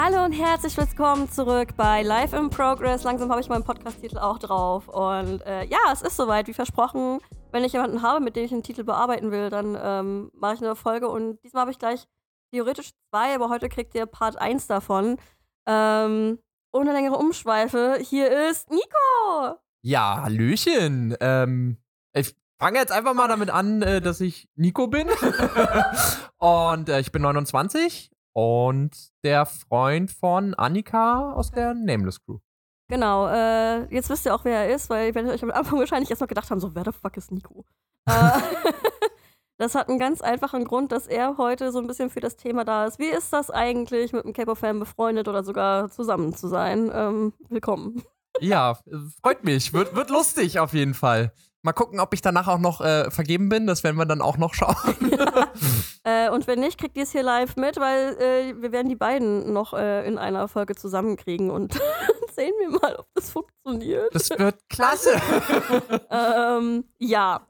Hallo und herzlich willkommen zurück bei Live in Progress. Langsam habe ich meinen Podcast-Titel auch drauf. Und äh, ja, es ist soweit, wie versprochen. Wenn ich jemanden habe, mit dem ich einen Titel bearbeiten will, dann ähm, mache ich eine Folge. Und diesmal habe ich gleich theoretisch zwei, aber heute kriegt ihr Part 1 davon. Ähm, ohne längere Umschweife, hier ist Nico! Ja, Hallöchen. Ähm, ich fange jetzt einfach mal damit an, äh, dass ich Nico bin. und äh, ich bin 29 und der Freund von Annika aus der Nameless Crew. Genau, äh, jetzt wisst ihr auch, wer er ist, weil ihr werdet euch am Anfang wahrscheinlich erst mal gedacht haben, so, wer the fuck ist Nico? äh, das hat einen ganz einfachen Grund, dass er heute so ein bisschen für das Thema da ist. Wie ist das eigentlich, mit einem K-Pop-Fan befreundet oder sogar zusammen zu sein? Ähm, willkommen. Ja, freut mich. Wird, wird lustig auf jeden Fall. Mal gucken, ob ich danach auch noch äh, vergeben bin. Das werden wir dann auch noch schauen. Ja. äh, und wenn nicht, kriegt ihr es hier live mit, weil äh, wir werden die beiden noch äh, in einer Folge zusammenkriegen und sehen wir mal, ob das funktioniert. Das wird klasse. ähm, ja.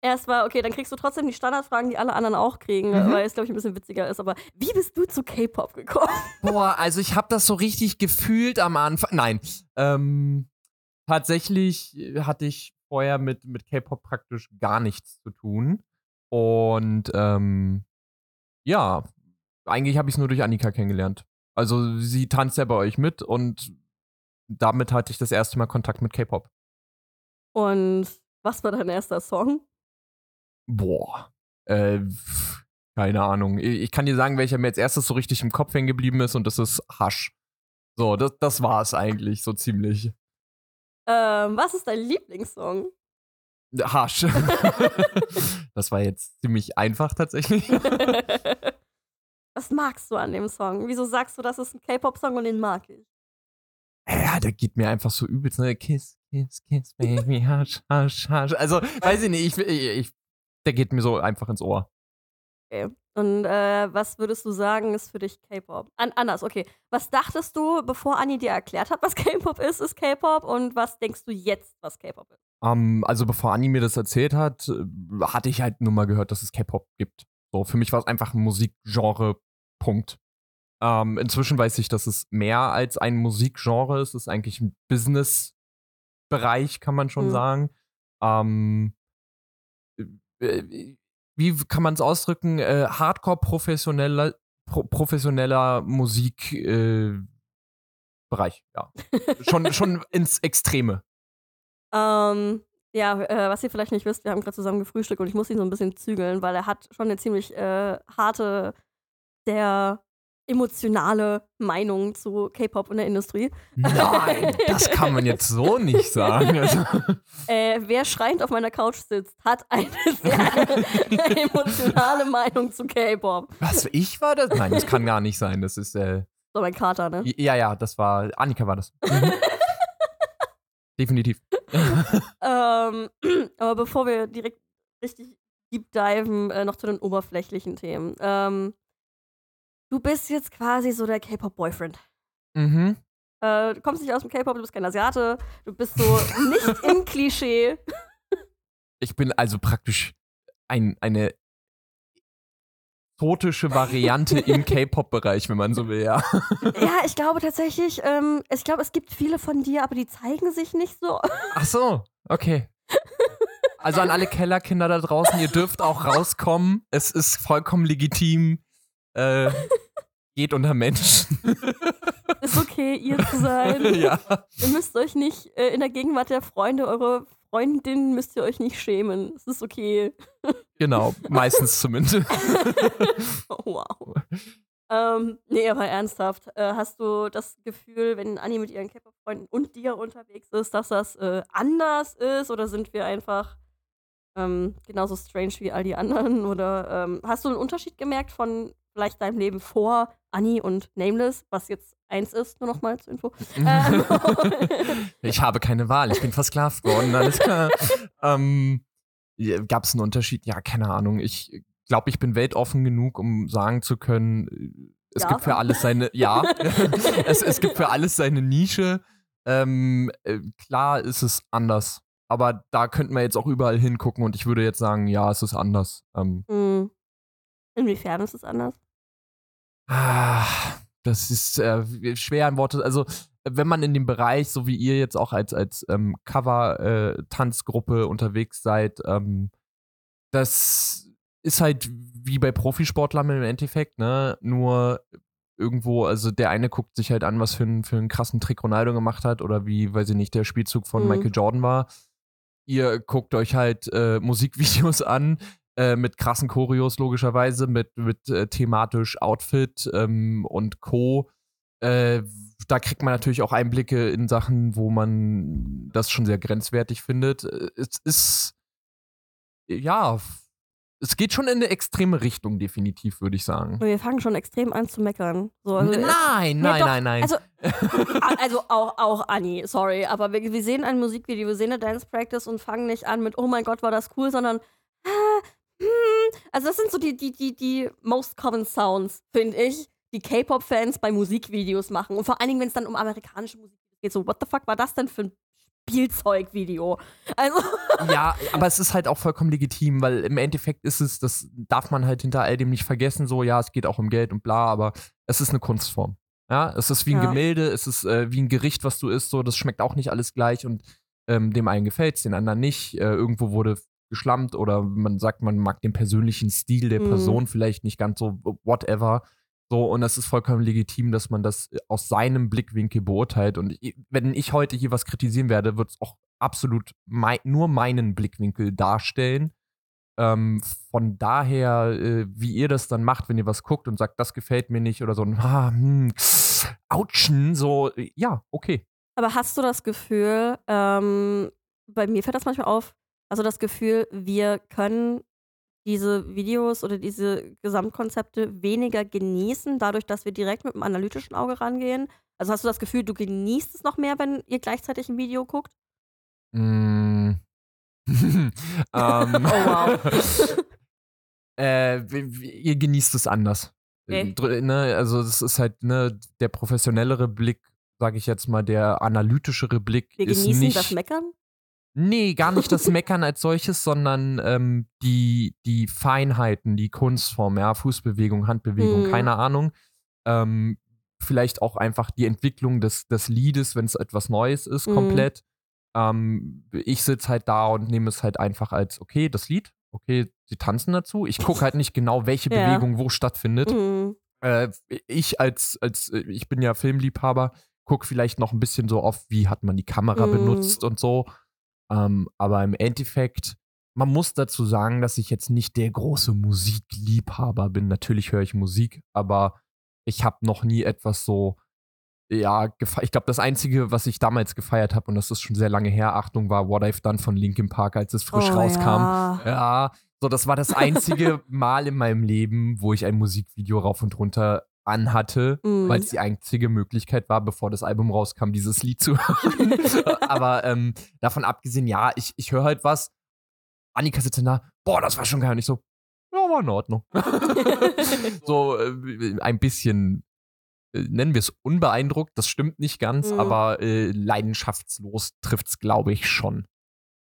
Erstmal, okay, dann kriegst du trotzdem die Standardfragen, die alle anderen auch kriegen, Mhm. weil es, glaube ich, ein bisschen witziger ist. Aber wie bist du zu K-Pop gekommen? Boah, also ich habe das so richtig gefühlt am Anfang. Nein, ähm, tatsächlich hatte ich vorher mit, mit K-Pop praktisch gar nichts zu tun. Und ähm, ja, eigentlich habe ich es nur durch Annika kennengelernt. Also sie tanzt ja bei euch mit und damit hatte ich das erste Mal Kontakt mit K-Pop. Und was war dein erster Song? Boah, äh, keine Ahnung. Ich kann dir sagen, welcher mir als erstes so richtig im Kopf hängen geblieben ist und das ist Hush. So, das, das war es eigentlich, so ziemlich. Ähm, was ist dein Lieblingssong? Hush. das war jetzt ziemlich einfach tatsächlich. was magst du an dem Song? Wieso sagst du, das ist ein K-Pop-Song und den mag ich? Ja, der geht mir einfach so übelst, ne? Kiss, kiss, kiss, baby, hush, hush, hush. Also, weiß ich nicht, ich, ich, ich, der geht mir so einfach ins Ohr. Okay. Und äh, was würdest du sagen, ist für dich K-Pop? An anders, okay. Was dachtest du, bevor Anni dir erklärt hat, was K-Pop ist, ist K-Pop? Und was denkst du jetzt, was K-Pop ist? Ähm, also, bevor Anni mir das erzählt hat, hatte ich halt nur mal gehört, dass es K-Pop gibt. So, für mich war es einfach ein Musikgenre, Punkt. Ähm, inzwischen weiß ich, dass es mehr als ein Musikgenre ist. Es ist eigentlich ein Business-Bereich, kann man schon Mhm. sagen. Ähm, äh, wie kann man es ausdrücken? Äh, Hardcore-professioneller pro professioneller Musik äh, ja. schon, schon ins Extreme. Ähm, ja, äh, was ihr vielleicht nicht wisst, wir haben gerade zusammen gefrühstückt und ich muss ihn so ein bisschen zügeln, weil er hat schon eine ziemlich äh, harte, sehr emotionale Meinung zu K-Pop und der Industrie. Nein, das kann man jetzt so nicht sagen. Also, Äh, wer schreiend auf meiner Couch sitzt, hat eine sehr emotionale Meinung zu K-Pop. was, ich war das? Nein, das kann gar nicht sein. Das ist, äh, So mein Kater, ne? ja, ja, das war, Annika war das. Mhm. Definitiv. Ähm, aber bevor wir direkt richtig deep diven, äh, noch zu den oberflächlichen Themen. Ähm, du bist jetzt quasi so der K-Pop-Boyfriend. Mhm. Äh, du kommst nicht aus dem K-Pop, du bist kein Asiate, du bist so nicht im Klischee. Ich bin also praktisch ein, eine exotische Variante im K-Pop-Bereich, wenn man so will, ja. Ja, ich glaube tatsächlich, ähm, ich glaube, es gibt viele von dir, aber die zeigen sich nicht so. Ach so, okay. Also an alle Kellerkinder da draußen, ihr dürft auch rauskommen. Es ist vollkommen legitim. Äh, geht unter Menschen. Ist okay, ihr zu sein. ja. Ihr müsst euch nicht äh, in der Gegenwart der Freunde, eure Freundin müsst ihr euch nicht schämen. Es ist okay. Genau, meistens zumindest. Oh, wow. Ähm, nee, aber ernsthaft. Äh, hast du das Gefühl, wenn Anni mit ihren K-Pop-Freunden und dir unterwegs ist, dass das äh, anders ist? Oder sind wir einfach ähm, genauso strange wie all die anderen? Oder ähm, hast du einen Unterschied gemerkt von vielleicht deinem Leben vor Anni und Nameless, was jetzt eins ist, nur noch mal zur Info? Ähm, Ich habe keine Wahl, ich bin versklavt worden, alles klar. ähm, Gab es einen Unterschied? Ja, keine Ahnung. Ich glaube, ich bin weltoffen genug, um sagen zu können, es Ja. gibt für alles seine, ja, es, es gibt für alles seine Nische. Ähm, äh, klar ist es anders, aber da könnten wir jetzt auch überall hingucken und ich würde jetzt sagen, ja, es ist anders. Ähm, Hm. Inwiefern ist es anders? Ah, das ist äh, schwer in Worte. Also, wenn man in dem Bereich, so wie ihr jetzt auch als, als ähm, Cover-Tanzgruppe äh, unterwegs seid, ähm, das ist halt wie bei Profisportlern im Endeffekt, ne? Nur irgendwo, also der eine guckt sich halt an, was für, ein, für einen krassen Trick Ronaldo gemacht hat oder wie, weiß ich nicht, der Spielzug von mhm. Michael Jordan war. Ihr guckt euch halt äh, Musikvideos an, äh, mit krassen Choreos logischerweise, mit, mit äh, thematisch Outfit ähm, und Co. Äh, da kriegt man natürlich auch Einblicke in Sachen, wo man das schon sehr grenzwertig findet. Äh, es ist ja es geht schon in eine extreme Richtung, definitiv, würde ich sagen. Wir fangen schon extrem an zu meckern. So, also nein, nein, nein, nein, nein. Also, also auch, auch Anni, sorry, aber wir, wir, sehen ein Musikvideo, wir sehen eine Dance Practice und fangen nicht an mit, oh mein Gott, war das cool, sondern. Also das sind so die, die, die, die most common Sounds, finde ich, die K-Pop-Fans bei Musikvideos machen. Und vor allen Dingen, wenn es dann um amerikanische Musik geht, so, what the fuck war das denn für ein Spielzeugvideo. Also ja, aber es ist halt auch vollkommen legitim, weil im Endeffekt ist es, das darf man halt hinter all dem nicht vergessen, so, ja, es geht auch um Geld und bla, aber es ist eine Kunstform. Ja, es ist wie ein ja. Gemälde, es ist äh, wie ein Gericht, was du isst, so, das schmeckt auch nicht alles gleich und ähm, dem einen gefällt es, den anderen nicht. Äh, irgendwo wurde geschlammt oder man sagt, man mag den persönlichen Stil der mhm. Person vielleicht nicht ganz so, whatever. So, und das ist vollkommen legitim, dass man das äh, aus seinem Blickwinkel beurteilt. Und wenn ich heute hier was kritisieren werde, wird es auch absolut mei nur meinen Blickwinkel darstellen. Ähm, von daher, äh, wie ihr das dann macht, wenn ihr was guckt und sagt, das gefällt mir nicht oder so, ah, hm, so, ja, okay. Aber hast du das Gefühl, ähm, bei mir fällt das manchmal auf, also das Gefühl, wir können diese Videos oder diese Gesamtkonzepte weniger genießen, dadurch, dass wir direkt mit einem analytischen Auge rangehen? Also hast du das Gefühl, du genießt es noch mehr, wenn ihr gleichzeitig ein Video guckt? Mm. ähm, oh wow. äh, ihr genießt es anders. Okay. Ne, also es ist halt ne, der professionellere Blick, sage ich jetzt mal, der analytischere Blick. Wir ist genießen nicht, das Meckern? Nee, gar nicht das Meckern als solches, sondern ähm, die, die Feinheiten, die Kunstform, ja, Fußbewegung, Handbewegung, mhm. keine Ahnung. Ähm, vielleicht auch einfach die Entwicklung des, des Liedes, wenn es etwas Neues ist, mhm. komplett. Ähm, ich sitze halt da und nehme es halt einfach als, okay, das Lied, okay, sie tanzen dazu. Ich gucke halt nicht genau, welche ja. Bewegung wo stattfindet. Mhm. Äh, ich als, als, äh, ich bin ja Filmliebhaber, gucke vielleicht noch ein bisschen so auf, wie hat man die Kamera mhm. benutzt und so. Ähm, aber im Endeffekt, man muss dazu sagen, dass ich jetzt nicht der große Musikliebhaber bin. Natürlich höre ich Musik, aber ich habe noch nie etwas so, ja, ich glaube, das Einzige, was ich damals gefeiert habe, und das ist schon sehr lange her, Achtung, war What I've Done von Linkin Park, als es frisch oh, rauskam. Ja. ja, so, das war das einzige Mal in meinem Leben, wo ich ein Musikvideo rauf und runter anhatte, mm. weil es die einzige Möglichkeit war, bevor das Album rauskam, dieses Lied zu hören. Aber ähm, davon abgesehen, ja, ich, ich höre halt was. Annika sitzt da, boah, das war schon gar nicht so. Ja, war in Ordnung. so äh, ein bisschen, äh, nennen wir es unbeeindruckt, das stimmt nicht ganz, mm. aber äh, leidenschaftslos trifft es, glaube ich, schon.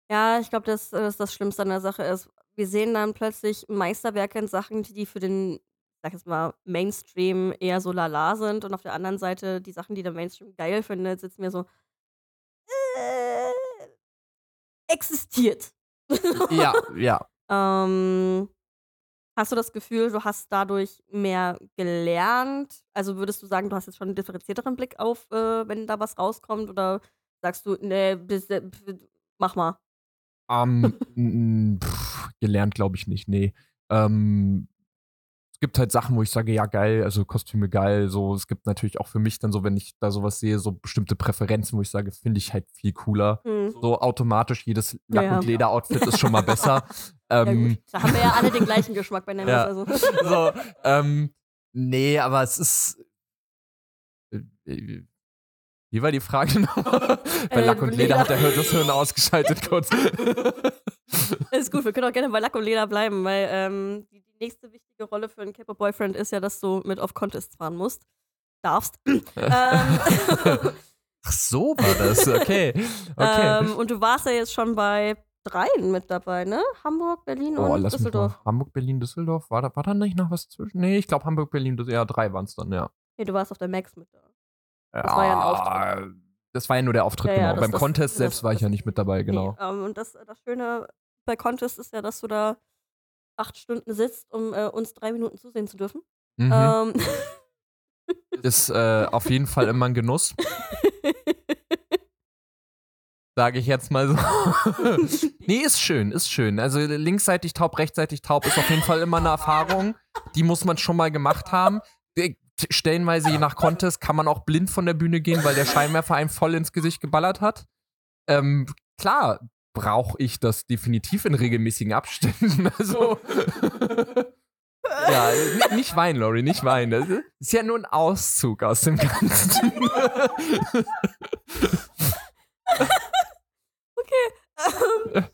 Ja, ich glaube, dass das, das Schlimmste an der Sache ist. Wir sehen dann plötzlich Meisterwerke in Sachen, die für den sag jetzt mal, Mainstream eher so lala sind und auf der anderen Seite die Sachen, die der Mainstream geil findet, sitzen mir so, äh, existiert. Ja, ja. ähm, hast du das Gefühl, du hast dadurch mehr gelernt? Also würdest du sagen, du hast jetzt schon einen differenzierteren Blick auf, äh, wenn da was rauskommt? Oder sagst du, nee, bis, äh, mach mal? Ähm, pff, gelernt glaube ich nicht, nee. Ähm, es gibt halt Sachen, wo ich sage, ja, geil, also Kostüme geil. So, es gibt natürlich auch für mich dann so, wenn ich da sowas sehe, so bestimmte Präferenzen, wo ich sage, finde ich halt viel cooler. Mhm. So automatisch, jedes Lack- ja, und Leder-Outfit ist schon mal besser. ähm, ja, da haben wir ja alle den gleichen Geschmack bei Nemes. Ja. Also. so, ähm, nee, aber es ist. Äh, äh, wie war die Frage nochmal? bei äh, Lack und Leder, Leder hat er das Hirn ausgeschaltet kurz. ist gut, wir können auch gerne bei Lack und Leder bleiben, weil ähm, die nächste wichtige Rolle für einen K-Pop-Boyfriend ist ja, dass du mit auf Contests fahren musst. Darfst. Ähm. Ach so war das, okay. okay. Ähm, und du warst ja jetzt schon bei dreien mit dabei, ne? Hamburg, Berlin oh, und Düsseldorf. Hamburg, Berlin, Düsseldorf. War da, war da nicht noch was zwischen? Nee, ich glaube Hamburg, Berlin, Düsseldorf. Ja, drei waren es dann, ja. Nee, du warst auf der Max mit da. Das war ja ein Auftritt. Das war ja nur der Auftritt, Ja, ja, genau. das- Beim das- Contest selbst war ich ja nicht mit dabei, genau. Nee, ähm, und das, das Schöne bei Contest ist ja, dass du da acht Stunden sitzt, um äh, uns drei Minuten zusehen zu dürfen. Mhm. Ähm, Ist äh, auf jeden Fall immer ein Genuss, sage ich jetzt mal so. nee, ist schön, ist schön. Also linksseitig taub, rechtsseitig taub ist auf jeden Fall immer eine Erfahrung. Die muss man schon mal gemacht haben. Stellenweise, je nach Contest, kann man auch blind von der Bühne gehen, weil der Scheinwerfer einem voll ins Gesicht geballert hat. Ähm, klar brauche ich das definitiv in regelmäßigen Abständen. Also. Ja, nicht weinen, Lori, nicht weinen. Das ist ja nur ein Auszug aus dem Ganzen. ähm,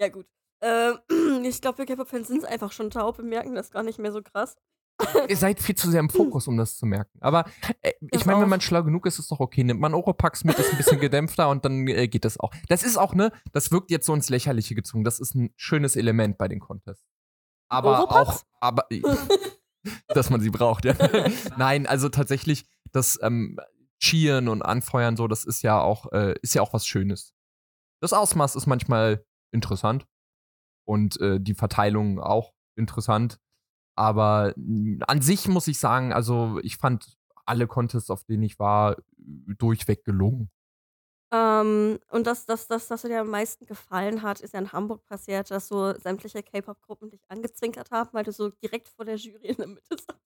ja, gut. Ähm, ich glaube, wir K-Pop-Fans sind einfach schon taub. Wir merken das gar nicht mehr so krass. Ihr seid viel zu sehr im Fokus, um das zu merken. Aber äh, ich meine, wenn man schlau genug ist, ist es doch okay. Nimmt man Oropax mit, ist ein bisschen gedämpfter und dann äh, geht das auch. Das ist auch, ne, das wirkt jetzt so ins Lächerliche gezogen. Das ist ein schönes Element bei den Contests. Aber Oropax? auch, aber, dass man sie braucht, ja. Nein, also tatsächlich, das ähm, Cheeren und Anfeuern, so, das ist ja auch, äh, ist ja auch was Schönes. Das Ausmaß ist manchmal interessant und äh, die Verteilung auch interessant. Aber an sich muss ich sagen, also ich fand alle Contests, auf denen ich war, durchweg gelungen. Ähm, und das, das, das, was dir am meisten gefallen hat, ist ja in Hamburg passiert, dass so sämtliche K-Pop-Gruppen dich angezwinkert haben, weil du so direkt vor der Jury in der Mitte saßt.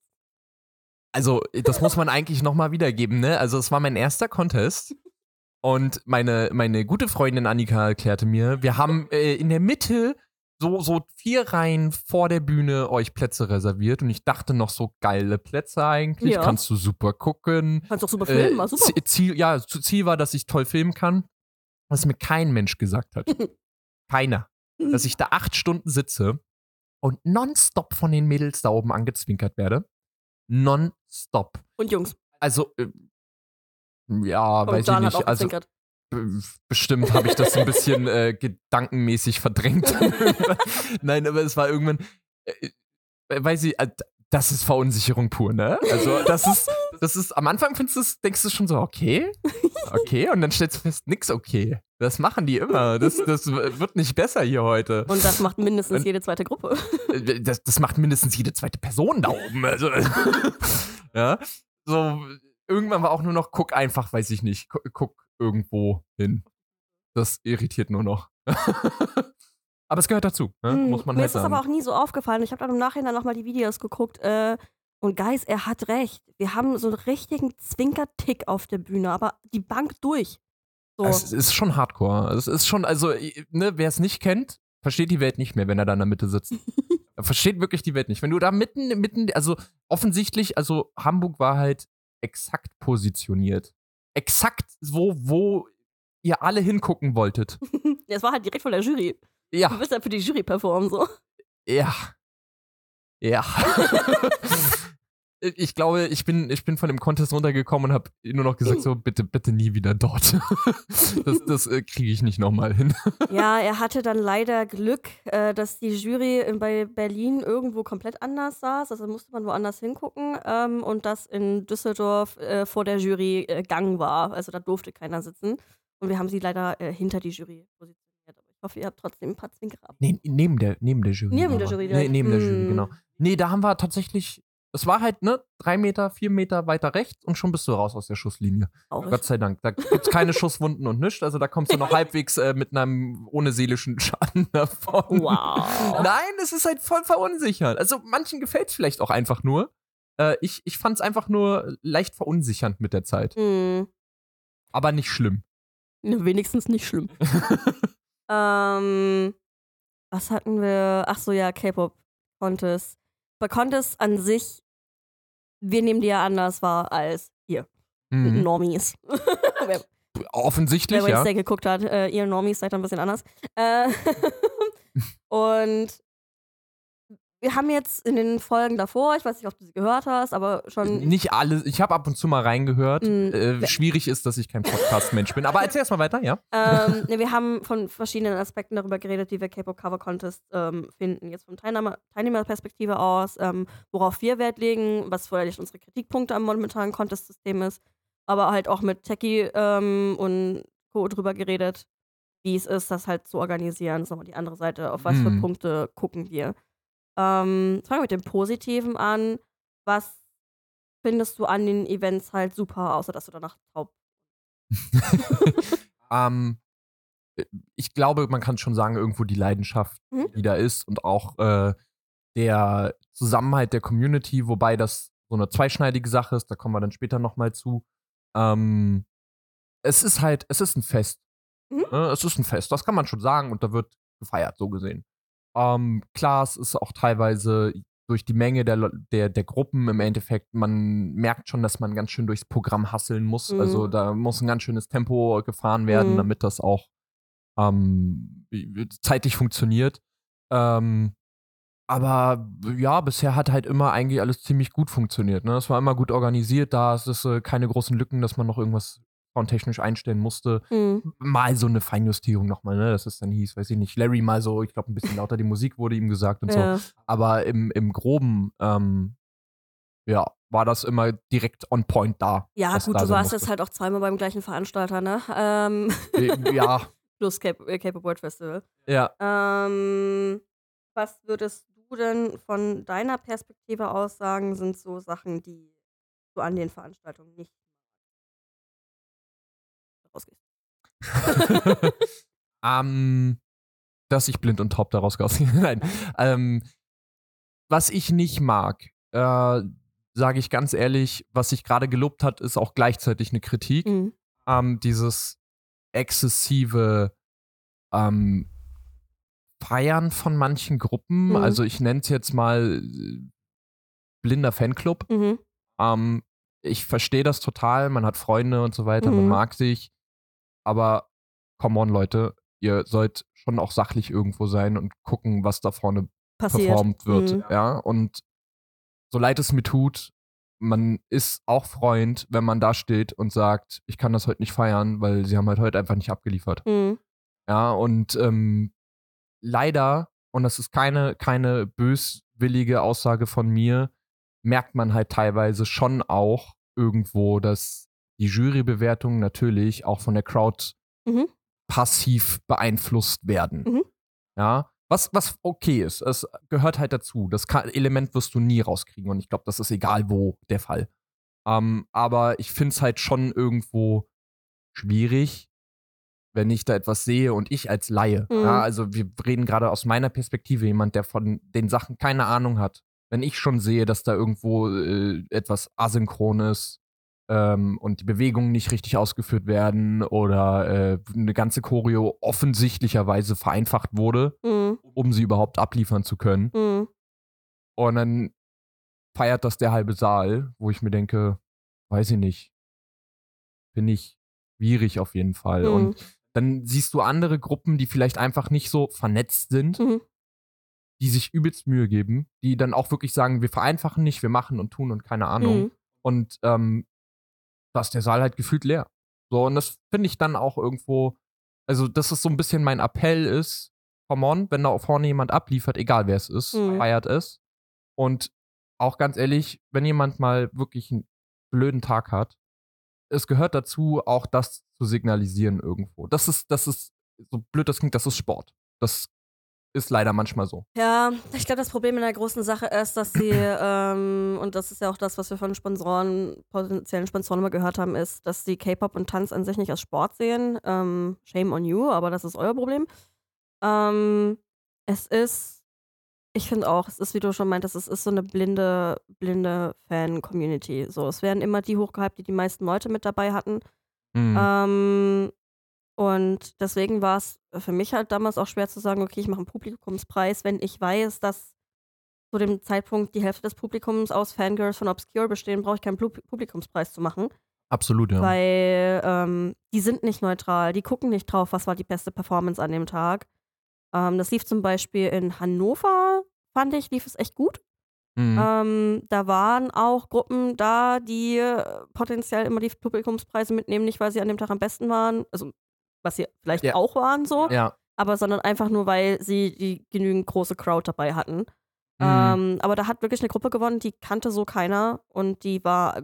Also, das muss man eigentlich nochmal wiedergeben, ne? Also, es war mein erster Contest. Und meine, meine gute Freundin Annika erklärte mir, wir haben äh, in der Mitte so, so vier Reihen vor der Bühne euch Plätze reserviert. Und ich dachte noch so geile Plätze eigentlich. Ja. Kannst du super gucken. Kannst doch super filmen, Äh, war super. Zi- Ziel, ja, Ziel war, dass ich toll filmen kann. Was mir kein Mensch gesagt hat. Keiner. Dass ich da acht Stunden sitze und nonstop von den Mädels da oben angezwinkert werde. Nonstop. Und Jungs, Also, äh, ja, und weiß ich auch nicht. Also, bestimmt habe ich das ein bisschen äh, gedankenmäßig verdrängt. Nein, aber es war irgendwann, äh, äh, weiß ich, äh, das ist Verunsicherung pur, ne? Also, das ist, das ist, am Anfang findest du es, denkst du schon so, okay, okay, und dann stellst du fest, nix okay. Das machen die immer. Das, das wird nicht besser hier heute. Und das macht mindestens Und- jede zweite Gruppe. Äh, das, das macht mindestens jede zweite Person da oben. Also, ja, so irgendwann war auch nur noch, guck einfach, weiß ich nicht, guck, guck irgendwo hin. Das irritiert nur noch. aber es gehört dazu, ne? Hm, muss man Mir halt ist das sagen. aber auch nie so aufgefallen. Ich habe dann im Nachhinein nochmal die Videos geguckt. Äh, und Guys, er hat recht. Wir haben so einen richtigen Zwinkertick auf der Bühne, aber die Bank durch. So. Es ist schon Hardcore. Es ist schon, also, ne, wer es nicht kennt, versteht die Welt nicht mehr, wenn er da in der Mitte sitzt. Er versteht wirklich die Welt nicht. Wenn du da mitten, mitten, also offensichtlich, also Hamburg war halt exakt positioniert. Exakt so, wo ihr alle hingucken wolltet. Es war halt direkt von der Jury. Du Ja, bist ja für die Jury performen, so. ja. Ja. ich glaube, ich bin, ich bin von dem Contest runtergekommen und habe nur noch gesagt, so, bitte, bitte nie wieder dort. das das äh, kriege ich nicht nochmal hin. Ja, er hatte dann leider Glück, äh, dass die Jury in, bei Berlin irgendwo komplett anders saß. Also musste man woanders hingucken. Ähm, und dass in Düsseldorf äh, vor der Jury äh, Gang war. Also da durfte keiner sitzen. Und wir haben sie leider äh, hinter die Jury positioniert. Aber ich hoffe, ihr habt trotzdem ein paar Zwinker ab. Nee, neben der, neben der Jury. Neben der aber. Jury Nee, neben der Jury, Hm. genau. Nee, da haben wir tatsächlich, es war halt, ne, drei Meter, vier Meter weiter rechts und schon bist du raus aus der Schusslinie. Traurig. Gott sei Dank. Da gibt's keine Schusswunden und nichts. Also da kommst du noch halbwegs äh, mit einem ohne seelischen Schaden davon. Wow. Nein, es ist halt voll verunsichert. Also manchen gefällt's vielleicht auch einfach nur. Äh, ich ich fand's einfach nur leicht verunsichernd mit der Zeit. Hm. Aber nicht schlimm. Ne, Wenigstens nicht schlimm. ähm, was hatten wir? Ach so, ja, K-Pop Contest. Bei Contest an sich, wir nehmen die ja anders wahr als ihr, Mhm. Normies. wer Offensichtlich, wer ja. Wednesday geguckt hat, äh, ihr Normies seid ein bisschen anders. Äh, und wir haben jetzt in den Folgen davor, ich weiß nicht, ob du sie gehört hast, aber schon. Nicht alle, ich habe ab und zu mal reingehört. Mm, äh, schwierig ist, dass ich kein Podcast-Mensch bin. Aber erzähl erst mal weiter, ja? ähm, ne, wir haben von verschiedenen Aspekten darüber geredet, die wir K-Pop Cover Contest ähm, finden. Jetzt von Teilnehmer Teilnehmerperspektive aus, ähm, worauf wir Wert legen, was vielleicht unsere Kritikpunkte am momentanen Contest-System ist, aber halt auch mit Techie ähm, und Co. drüber geredet, wie es ist, das halt zu organisieren. Das ist nochmal die andere Seite, auf was für Mhm. Punkte gucken wir. Ähm, fangen wir mit dem Positiven an. Was findest du an den Events halt super, außer dass du danach taub ähm, ich glaube, man kann schon sagen, irgendwo die Leidenschaft, Mhm. die da ist und auch äh, der Zusammenhalt der Community, wobei das so eine zweischneidige Sache ist, da kommen wir dann später nochmal zu. Ähm, es ist halt, es ist ein Fest. Mhm. Ne? Es ist ein Fest, das kann man schon sagen und da wird gefeiert, so gesehen. Ähm, klar, es ist auch teilweise durch die Menge der, der, der Gruppen im Endeffekt, man merkt schon, dass man ganz schön durchs Programm hasseln muss. Mhm. Also da muss ein ganz schönes Tempo gefahren werden, Mhm. damit das auch ähm, zeitlich funktioniert. Ähm, aber ja, bisher hat halt immer eigentlich alles ziemlich gut funktioniert. Ne? Es war immer gut organisiert, da ist es äh, keine großen Lücken, dass man noch irgendwas soundtechnisch einstellen musste. Mhm. Mal so eine Feinjustierung nochmal, ne? Das ist dann hieß, weiß ich nicht, Larry mal so, ich glaube, ein bisschen lauter die Musik wurde ihm gesagt und so. Ja. Aber im, im Groben, ähm, ja, war das immer direkt on point da. Ja, gut, da du warst jetzt halt auch zweimal beim gleichen Veranstalter, ne? Ähm, Äh, ja, plus Cape, äh, Cape World Festival. ja. Ähm, was würdest du denn von deiner Perspektive aus sagen, sind so Sachen, die du an den Veranstaltungen nicht ähm, dass ich blind und taub daraus rausgehe. Nein. Ähm, was ich nicht mag, äh, sage ich ganz ehrlich, was sich gerade gelobt hat, ist auch gleichzeitig eine Kritik. Mhm. ähm, dieses exzessive ähm, Feiern von manchen Gruppen. Mhm. Also ich nenne es jetzt mal äh, blinder Fanclub. Mhm. Ähm, ich verstehe das total, man hat Freunde und so weiter, man Mhm. mag sich. Aber come on, Leute, ihr sollt schon auch sachlich irgendwo sein und gucken, was da vorne Passiert. performt wird. Mhm. Ja, und so leid es mir tut, man ist auch Freund, wenn man da steht und sagt, ich kann das heute nicht feiern, weil sie haben halt heute einfach nicht abgeliefert. Mhm. Ja, und ähm, leider, und das ist keine, keine böswillige Aussage von mir, merkt man halt teilweise schon auch irgendwo, dass die Jurybewertungen natürlich auch von der Crowd Mhm. passiv beeinflusst werden. Mhm. Ja, was, was okay ist. Es gehört halt dazu. Das kann, Element wirst du nie rauskriegen und ich glaube, das ist egal wo der Fall. Ähm, aber ich finde es halt schon irgendwo schwierig, wenn ich da etwas sehe und ich als Laie. Mhm. Ja, also wir reden gerade aus meiner Perspektive, jemand, der von den Sachen keine Ahnung hat. Wenn ich schon sehe, dass da irgendwo äh, etwas asynchron ist, ähm, und die Bewegungen nicht richtig ausgeführt werden oder äh, eine ganze Choreo offensichtlicherweise vereinfacht wurde, Mhm. um sie überhaupt abliefern zu können. Mhm. Und dann feiert das der halbe Saal, wo ich mir denke, weiß ich nicht, finde ich schwierig auf jeden Fall. Mhm. Und dann siehst du andere Gruppen, die vielleicht einfach nicht so vernetzt sind, Mhm. die sich übelst Mühe geben, die dann auch wirklich sagen, wir vereinfachen nicht, wir machen und tun und keine Ahnung. Mhm. Und ähm, da ist der Saal halt gefühlt leer. So, und das finde ich dann auch irgendwo, also das ist so ein bisschen mein Appell ist, come on, wenn da vorne jemand abliefert, egal wer es ist, Mhm. feiert es. Und auch ganz ehrlich, wenn jemand mal wirklich einen blöden Tag hat, es gehört dazu, auch das zu signalisieren irgendwo. Das ist, das ist, so blöd das klingt, das ist Sport. Das ist leider manchmal so. Ja, ich glaube, das Problem in der großen Sache ist, dass sie, ähm, und das ist ja auch das, was wir von Sponsoren, potenziellen Sponsoren immer gehört haben, ist, dass sie K-Pop und Tanz an sich nicht als Sport sehen. Ähm, shame on you, aber das ist euer Problem. Ähm, es ist, ich finde auch, es ist, wie du schon meintest, es ist so eine blinde, blinde Fan-Community. So, es werden immer die hochgehypt, die die meisten Leute mit dabei hatten. Mhm. Ähm, und deswegen war es für mich halt damals auch schwer zu sagen, okay, ich mache einen Publikumspreis, wenn ich weiß, dass zu dem Zeitpunkt die Hälfte des Publikums aus Fangirls von Obscure bestehen, brauche ich keinen Pub- Publikumspreis zu machen. Absolut, ja. Weil ähm, die sind nicht neutral, die gucken nicht drauf, was war die beste Performance an dem Tag. Ähm, das lief zum Beispiel in Hannover, fand ich, lief es echt gut. Mhm. Ähm, da waren auch Gruppen da, die äh, potenziell immer die Publikumspreise mitnehmen, nicht weil sie an dem Tag am besten waren, also was sie vielleicht Ja. auch waren so, ja. aber sondern einfach nur, weil sie die genügend große Crowd dabei hatten. Mhm. Ähm, aber da hat wirklich eine Gruppe gewonnen, die kannte so keiner und die war.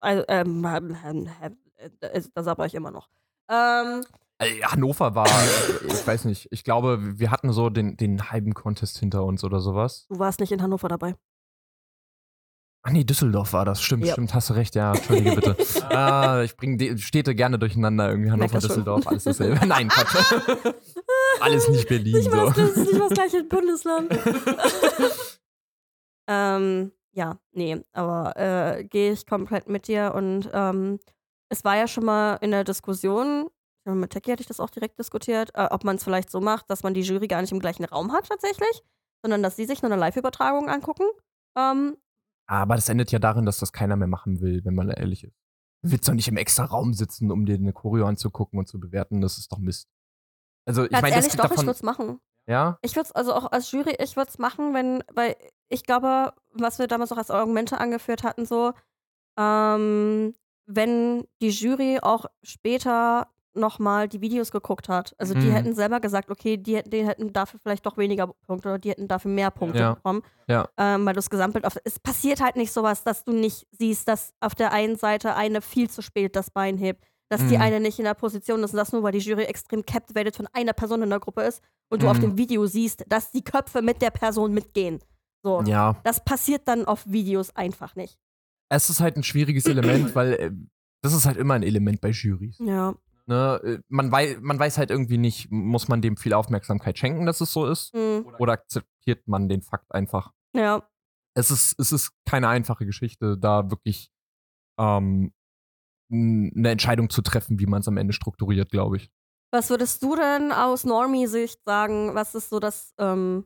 Also, ähm, äh, da sabber ich immer noch. Ähm, Äh, Hannover war, äh, ich weiß nicht, ich glaube, wir hatten so den, den halben Contest hinter uns oder sowas. du warst nicht in Hannover dabei. Ach nee, Düsseldorf war das. Stimmt, Ja. stimmt, hast du recht, ja, entschuldige bitte. ah, ich bringe die Städte gerne durcheinander, irgendwie Hannover, schon. Düsseldorf, alles dasselbe. Nein, Quatsch. alles nicht Berlin mal, so. das, ist nicht das gleiche Bundesland. ähm, ja, nee, aber äh, gehe ich komplett mit dir und ähm, es war ja schon mal in der Diskussion, ich mit Techie hatte ich das auch direkt diskutiert, äh, ob man es vielleicht so macht, dass man die Jury gar nicht im gleichen Raum hat tatsächlich, sondern dass sie sich nur eine Live-Übertragung angucken. Ähm, Aber das endet ja darin, dass das keiner mehr machen will, wenn man ehrlich ist. Du willst doch nicht im extra Raum sitzen, um dir eine Choreo anzugucken und zu bewerten. Das ist doch Mist. Also, ich meine, das ehrlich, geht doch, ich davon. würde es machen. ja? Ich würde es also auch als Jury, ich würde es machen, wenn, weil ich glaube, was wir damals auch als Argumente angeführt hatten, so, ähm, wenn die Jury auch später nochmal die Videos geguckt hat, also die Mhm. hätten selber gesagt, okay, die, hätten- die hätten dafür vielleicht doch weniger Punkte oder die hätten dafür mehr Punkte Ja. bekommen, Ja. ähm, weil du das Gesamtbild auf. Es passiert halt nicht sowas, dass du nicht siehst, dass auf der einen Seite eine viel zu spät das Bein hebt, dass die Mhm. eine nicht in der Position ist und das nur, weil die Jury extrem captivated von einer Person in der Gruppe ist und du auf Mhm. dem Video siehst, dass die Köpfe mit der Person mitgehen. So. Ja. Das passiert dann auf Videos einfach nicht. Es ist halt ein schwieriges Element, weil äh, das ist halt immer ein Element bei Jurys. Ja. Ne? Äh, Man, weiß, man weiß halt irgendwie nicht, muss man dem viel Aufmerksamkeit schenken, dass es so ist? Mhm. Oder akzeptiert man den Fakt einfach? Ja. Es ist, es ist keine einfache Geschichte, da wirklich ähm, eine Entscheidung zu treffen, wie man es am Ende strukturiert, glaube ich. Was würdest du denn aus Normie-Sicht sagen? Was ist so das, ähm,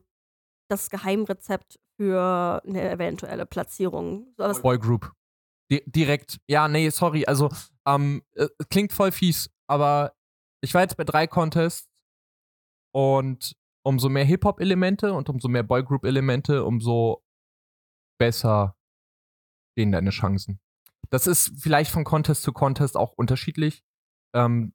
das Geheimrezept für eine eventuelle Platzierung? So was, Boygroup. Di direkt. Ja, nee, sorry. Also, ähm, äh, es klingt voll fies, aber ich war jetzt bei drei Contests und umso mehr Hip-Hop-Elemente und umso mehr Boygroup-Elemente, umso besser stehen deine Chancen. Das ist vielleicht von Contest zu Contest auch unterschiedlich. Ähm,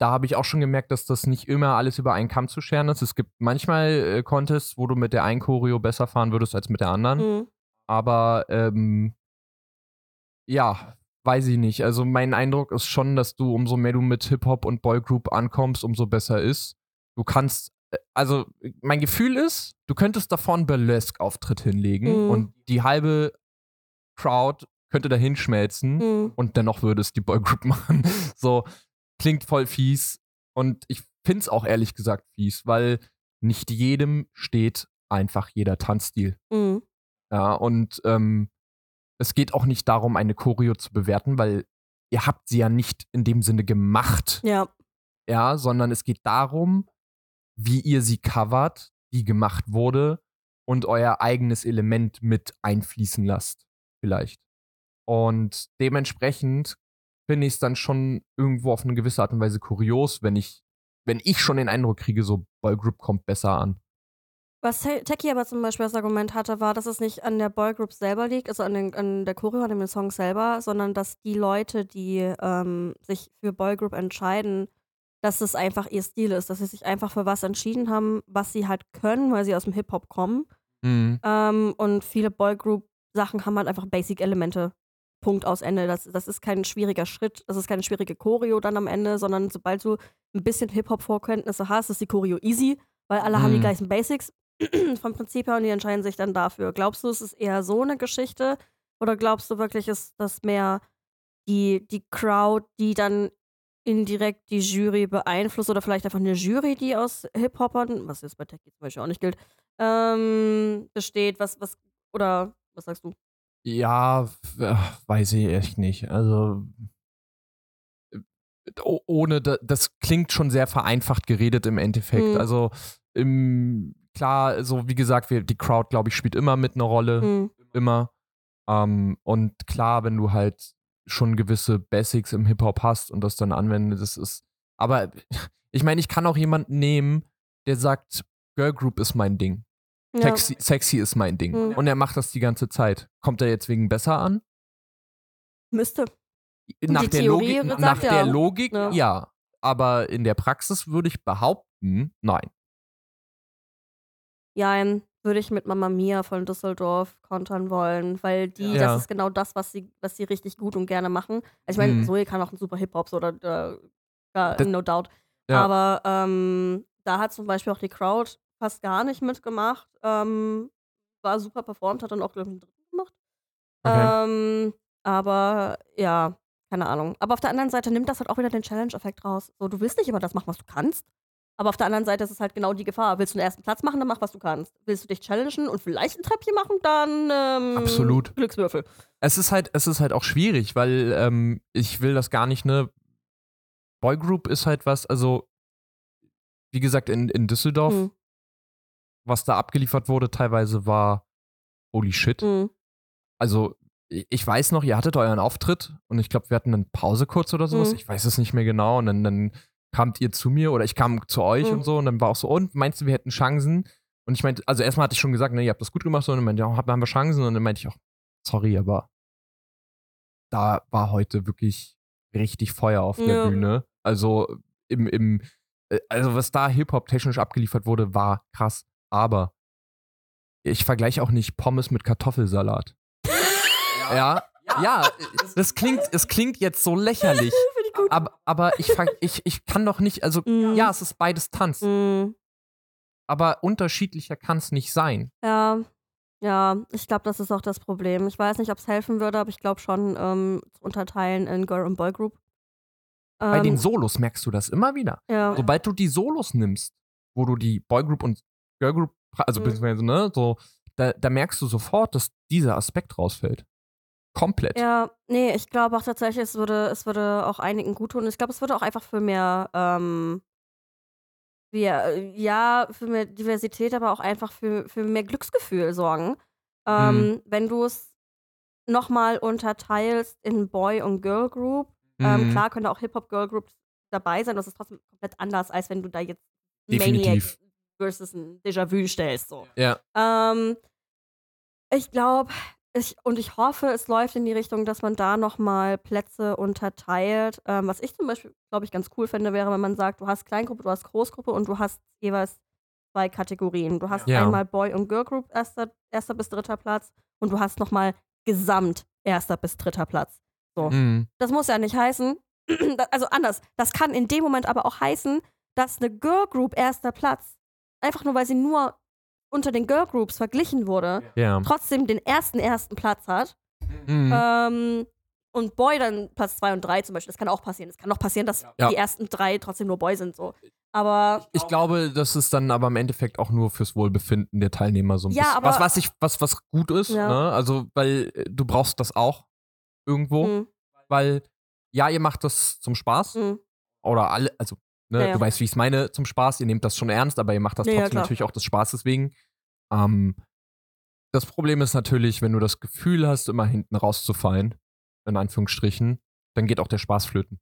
da habe ich auch schon gemerkt, dass das nicht immer alles über einen Kamm zu scheren ist. Es gibt manchmal äh, Contests, wo du mit der einen Choreo besser fahren würdest als mit der anderen. Mhm. Aber ähm, ja, weiß ich nicht. Also mein Eindruck ist schon, dass du, umso mehr du mit Hip-Hop und Boygroup ankommst, umso besser ist. Du kannst, äh, also mein Gefühl ist, du könntest davor einen Burlesque-Auftritt hinlegen Mhm. und die halbe Crowd könnte da hinschmelzen Mhm. und dennoch würde es die Boygroup machen. So, klingt voll fies. Und ich finde es auch ehrlich gesagt fies, weil nicht jedem steht einfach jeder Tanzstil. Mhm. Ja, und ähm, es geht auch nicht darum, eine Choreo zu bewerten, weil ihr habt sie ja nicht in dem Sinne gemacht, Ja. ja, sondern es geht darum, wie ihr sie covert, die gemacht wurde und euer eigenes Element mit einfließen lasst, vielleicht. Und dementsprechend finde ich es dann schon irgendwo auf eine gewisse Art und Weise kurios, wenn ich, wenn ich schon den Eindruck kriege, so Boygroup kommt besser an. Was Te- Techie aber zum Beispiel als Argument hatte, war, dass es nicht an der Boygroup selber liegt, also an, den, an der Choreo, an dem Song selber, sondern dass die Leute, die ähm, sich für Boygroup entscheiden, dass es einfach ihr Stil ist, dass sie sich einfach für was entschieden haben, was sie halt können, weil sie aus dem Hip-Hop kommen. Mhm. Ähm, und viele Boygroup-Sachen haben halt einfach Basic-Elemente. Punkt aus Ende. Das, das ist kein schwieriger Schritt, das ist keine schwierige Choreo dann am Ende, sondern sobald du ein bisschen Hip-Hop-Vorkenntnisse hast, ist die Choreo easy, weil alle haben die Mhm. gleichen Basics vom Prinzip her und die entscheiden sich dann dafür. Glaubst du, es ist eher so eine Geschichte oder glaubst du wirklich, ist das mehr die, die Crowd, die dann indirekt die Jury beeinflusst oder vielleicht einfach eine Jury, die aus Hip-Hopern, was jetzt bei Techie zum Beispiel auch nicht gilt, ähm, besteht, was, was, oder was sagst du? Ja, weiß ich echt nicht. Also ohne da, das klingt schon sehr vereinfacht geredet im Endeffekt. Mhm. Also im, klar, so wie gesagt, wir, die Crowd, glaube ich, spielt immer mit einer Rolle, Hm. immer. Ähm, und klar, wenn du halt schon gewisse Basics im Hip Hop hast und das dann anwendest, das ist. Aber ich meine, ich kann auch jemanden nehmen, der sagt, Girl Group ist mein Ding. Ja. Sexy, sexy ist mein Ding. Mhm. Und er macht das die ganze Zeit. Kommt er jetzt wegen besser an? Müsste. Nach Die der Theorie Logik, nach der Logik Ja. ja. Aber in der Praxis würde ich behaupten, nein. Jein, würde ich mit Mama Mia von Düsseldorf kontern wollen, weil die, Ja. das ist genau das, was sie, was sie richtig gut und gerne machen. Also ich meine, Mhm. Zoe kann auch ein super Hip-Hop, so, oder, ja, Das- no doubt. Ja. Aber ähm, da hat zum Beispiel auch die Crowd fast gar nicht mitgemacht. Ähm, war super performt, hat dann auch, glaube ich, einen dritten gemacht. Okay. Ähm, aber ja, keine Ahnung. Aber auf der anderen Seite nimmt das halt auch wieder den Challenge-Effekt raus. So, du willst nicht immer das machen, was du kannst. Aber auf der anderen Seite ist es halt genau die Gefahr. Willst du den ersten Platz machen, dann mach, was du kannst. Willst du dich challengen und vielleicht ein Treppchen machen, dann ähm, Absolut. Glückswürfel. Es ist halt, es ist halt auch schwierig, weil ähm, ich will das gar nicht, ne? Boygroup ist halt was, also wie gesagt, in, in Düsseldorf, Mhm. was da abgeliefert wurde, teilweise war holy shit. Mhm. Also, ich weiß noch, ihr hattet euren Auftritt und ich glaube, wir hatten eine Pause kurz oder sowas. Mhm. Ich weiß es nicht mehr genau. Und dann, dann kamt ihr zu mir oder ich kam zu euch Mhm. und so und dann war auch so, und meinst du, wir hätten Chancen? Und ich meinte, also erstmal hatte ich schon gesagt, ne, ihr habt das gut gemacht, so, und dann meinte ja, haben wir Chancen? Und dann meinte ich auch, sorry, aber da war heute wirklich richtig Feuer auf der Ja. Bühne. Also im, im, äh, also was da Hip-Hop technisch abgeliefert wurde, war krass. Aber ich vergleiche auch nicht Pommes mit Kartoffelsalat. Ja, ja, das klingt, es klingt jetzt so lächerlich. Gut. Aber, aber ich, ich, ich kann doch nicht, also Mhm. ja, es ist beides Tanz, Mhm. aber unterschiedlicher kann es nicht sein. Ja, ja, ich glaube, das ist auch das Problem. Ich weiß nicht, ob es helfen würde, aber ich glaube schon, ähm, zu unterteilen in Girl und Boy Group. Bei Ähm, den Solos merkst du das immer wieder. ja. Sobald du die Solos nimmst, wo du die Boygroup und Girlgroup, also Mhm. beziehungsweise, ne, so, da, da merkst du sofort, dass dieser Aspekt rausfällt. Komplett. Ja, nee, ich glaube auch tatsächlich, es würde, es würde auch einigen gut tun. Ich glaube, es würde auch einfach für mehr, ähm, wir, ja, für mehr Diversität, aber auch einfach für, für mehr Glücksgefühl sorgen. Ähm, Wenn du es nochmal unterteilst in Boy- und Girl Group, ähm, Mhm. klar können da auch Hip-Hop-Girl Groups dabei sein, das ist trotzdem komplett anders, als wenn du da jetzt Definitiv. Maniac versus ein Déjà-vu stellst. So. Ja. Ähm, ich glaube, ich, und ich hoffe, es läuft in die Richtung, dass man da nochmal Plätze unterteilt. Ähm, was ich zum Beispiel, glaube ich, ganz cool fände, wäre, wenn man sagt, du hast Kleingruppe, du hast Großgruppe und du hast jeweils zwei Kategorien. Du hast Ja. einmal Boy- und Girl Group, erster, erster bis dritter Platz, und du hast nochmal Gesamt erster bis dritter Platz. So. Mhm. Das muss ja nicht heißen, also anders, das kann in dem Moment aber auch heißen, dass eine Girl Group erster Platz, einfach nur weil sie nur unter den Girl Groups verglichen wurde, Ja. trotzdem den ersten ersten Platz hat. Mhm. Ähm, und Boy dann Platz 2 und 3 zum Beispiel. Das kann auch passieren. Es kann auch passieren, dass Ja. die ersten drei trotzdem nur Boy sind. So. Aber Ich glaube, das ist dann aber im Endeffekt auch nur fürs Wohlbefinden der Teilnehmer so ein Ja, bisschen. was, was, ich, was, was gut ist, Ja. ne? Also, weil äh, du brauchst das auch irgendwo, mh, weil ja, ihr macht das zum Spaß. mh. Oder alle, also, ne, Ja, ja. du weißt, wie ich es meine, zum Spaß, ihr nehmt das schon ernst, aber ihr macht das Ja, trotzdem natürlich auch des Spaßes wegen. Ähm, das Problem ist natürlich, wenn du das Gefühl hast, immer hinten rauszufallen, in Anführungsstrichen, dann geht auch der Spaß flöten.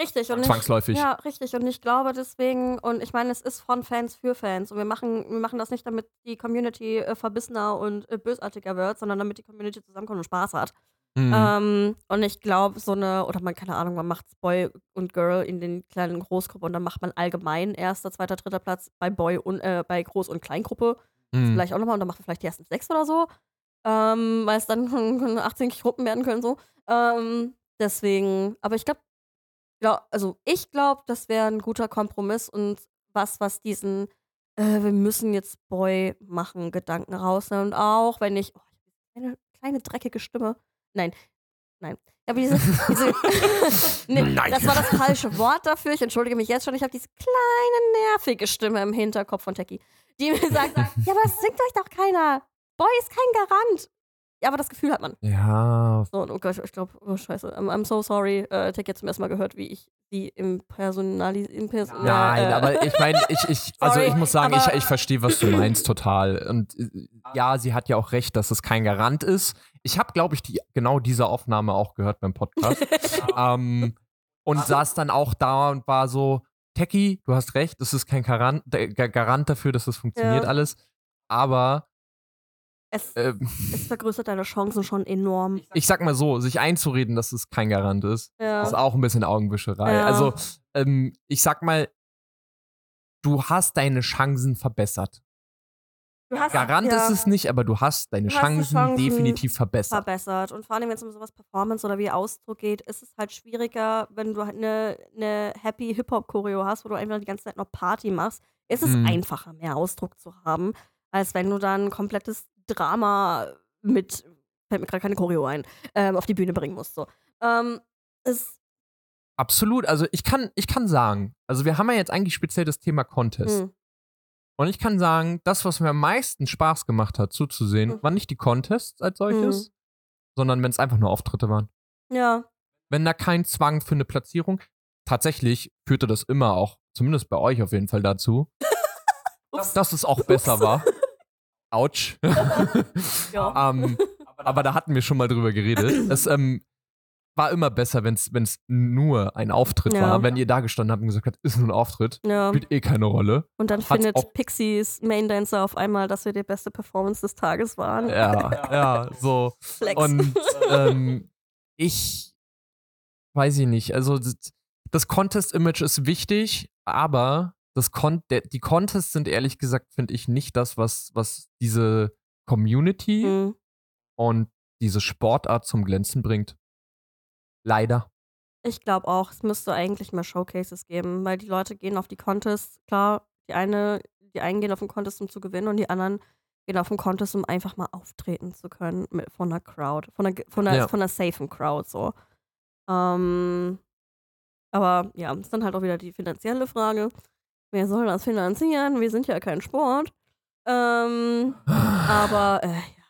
richtig. Und ich, Zwangsläufig. Ja, richtig. Und ich glaube deswegen, und ich meine, es ist von Fans für Fans. Und wir machen, wir machen das nicht, damit die Community äh, verbissener und äh, bösartiger wird, sondern damit die Community zusammenkommt und Spaß hat. Mhm. Ähm, und ich glaube, so eine, oder man, keine Ahnung, man macht Boy und Girl in den kleinen Großgruppen und dann macht man allgemein erster, zweiter, dritter Platz bei Boy und äh, bei Groß- und Kleingruppe. Mhm. Vielleicht auch nochmal und dann macht man vielleicht die ersten sechs oder so. Ähm, weil es dann 18 Gruppen werden können, so. Ähm, deswegen, aber ich glaube, ja, also ich glaube, das wäre ein guter Kompromiss und was, was diesen, äh, wir müssen jetzt Boy machen, Gedanken rausnehmen. Und auch wenn ich, oh, ich hab eine kleine dreckige Stimme. Nein, nein. Aber diese, diese nee, Nein. das war das falsche Wort dafür. Ich entschuldige mich jetzt schon. Ich habe diese kleine nervige Stimme im Hinterkopf von Techie, die mir sagt, ja, aber es singt euch doch keiner. Boy ist kein Garant. Ja, aber das Gefühl hat man. Ja, So, oh Gott, ich glaube, oh scheiße, I'm, I'm so sorry. Äh, Tech jetzt zum ersten Mal gehört, wie ich sie im Personalis... Im Pers Nein, äh, aber ich meine, ich, ich, also Sorry, ich muss sagen, ich, ich verstehe, was du meinst, total. Und äh, ja, sie hat ja auch recht, dass es kein Garant ist. Ich habe, glaube ich, die, genau diese Aufnahme auch gehört beim Podcast. ähm, und saß dann auch da und war so, Techie, du hast recht, das ist kein Garant, äh, Garant dafür, dass das funktioniert Ja. alles. Aber Es, ähm, es vergrößert deine Chancen schon enorm. ich sag mal so, sich einzureden, dass es kein Garant ist, Ja. ist auch ein bisschen Augenwischerei. Ja. Also, ähm, ich sag mal, du hast deine Chancen verbessert. Hast, Garant ja, ist es nicht, aber du hast deine Du hast die Chancen, Chancen definitiv verbessert. verbessert. Und vor allem, wenn es um sowas Performance oder wie Ausdruck geht, ist es halt schwieriger, wenn du halt eine, eine happy Hip-Hop-Choreo hast, wo du einfach die ganze Zeit noch Party machst. Ist es Mhm. einfacher, mehr Ausdruck zu haben, als wenn du dann ein komplettes Drama mit, fällt mir gerade keine Choreo ein, ähm, auf die Bühne bringen musst. So. Ähm, ist, Absolut. Also ich kann, ich kann sagen, also wir haben ja jetzt eigentlich speziell das Thema Contest. hm, Und ich kann sagen, das, was mir am meisten Spaß gemacht hat, zuzusehen, Mhm. waren nicht die Contests als solches, sondern wenn es einfach nur Auftritte waren. ja. Wenn da kein Zwang für eine Platzierung, tatsächlich führte das immer auch, zumindest bei euch auf jeden Fall dazu, Ups. dass es auch besser war. Autsch. Ja. ähm, aber da hatten wir schon mal drüber geredet. Es ähm, war immer besser, wenn es nur ein Auftritt Ja. war. Wenn ihr da gestanden habt und gesagt habt, ist nur ein Auftritt, ja. spielt eh keine Rolle. Und dann Hat's findet Pixies Main Dancer auf einmal, dass wir die beste Performance des Tages waren. Ja, ja, so. Flex. Und ähm, ich weiß ich nicht. Also das, das Contest-Image ist wichtig, aber das Con der, die Contests sind ehrlich gesagt, finde ich, nicht das, was, was diese Community Hm. und diese Sportart zum Glänzen bringt. Leider. Ich glaube auch, es müsste eigentlich mehr Showcases geben, weil die Leute gehen auf die Contests, klar, die eine, die einen gehen auf den Contest, um zu gewinnen und die anderen gehen auf den Contest, um einfach mal auftreten zu können mit, von einer Crowd, von einer, von einer, Ja. von einer safen Crowd so. Ähm, aber ja, ist dann halt auch wieder die finanzielle Frage. Wer soll das finanzieren? Wir sind ja kein Sport. Ähm, aber äh, ja.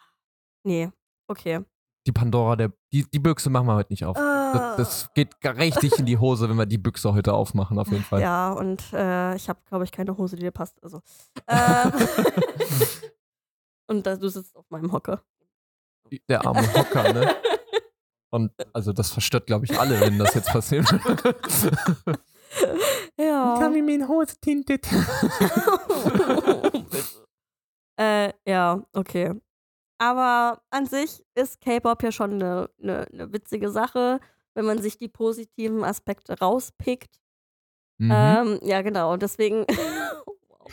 nee, okay. Die Pandora, der, die, die Büchse machen wir heute nicht auf. Das, das geht gar richtig in die Hose, wenn wir die Büchse heute aufmachen, auf jeden Fall. Ja, und äh, ich habe, glaube ich, keine Hose, die dir passt. Also. Ähm, und da, du sitzt auf meinem Hocker. Der arme Hocker, ne? Und also das verstört, glaube ich, alle, wenn das jetzt passiert. ja. mir meine Hose tintet. Bitte. äh, ja, okay. Aber an sich ist K-Pop ja schon eine ne, ne witzige Sache, wenn man sich die positiven Aspekte rauspickt. Mhm. Ähm, ja, genau. Und deswegen.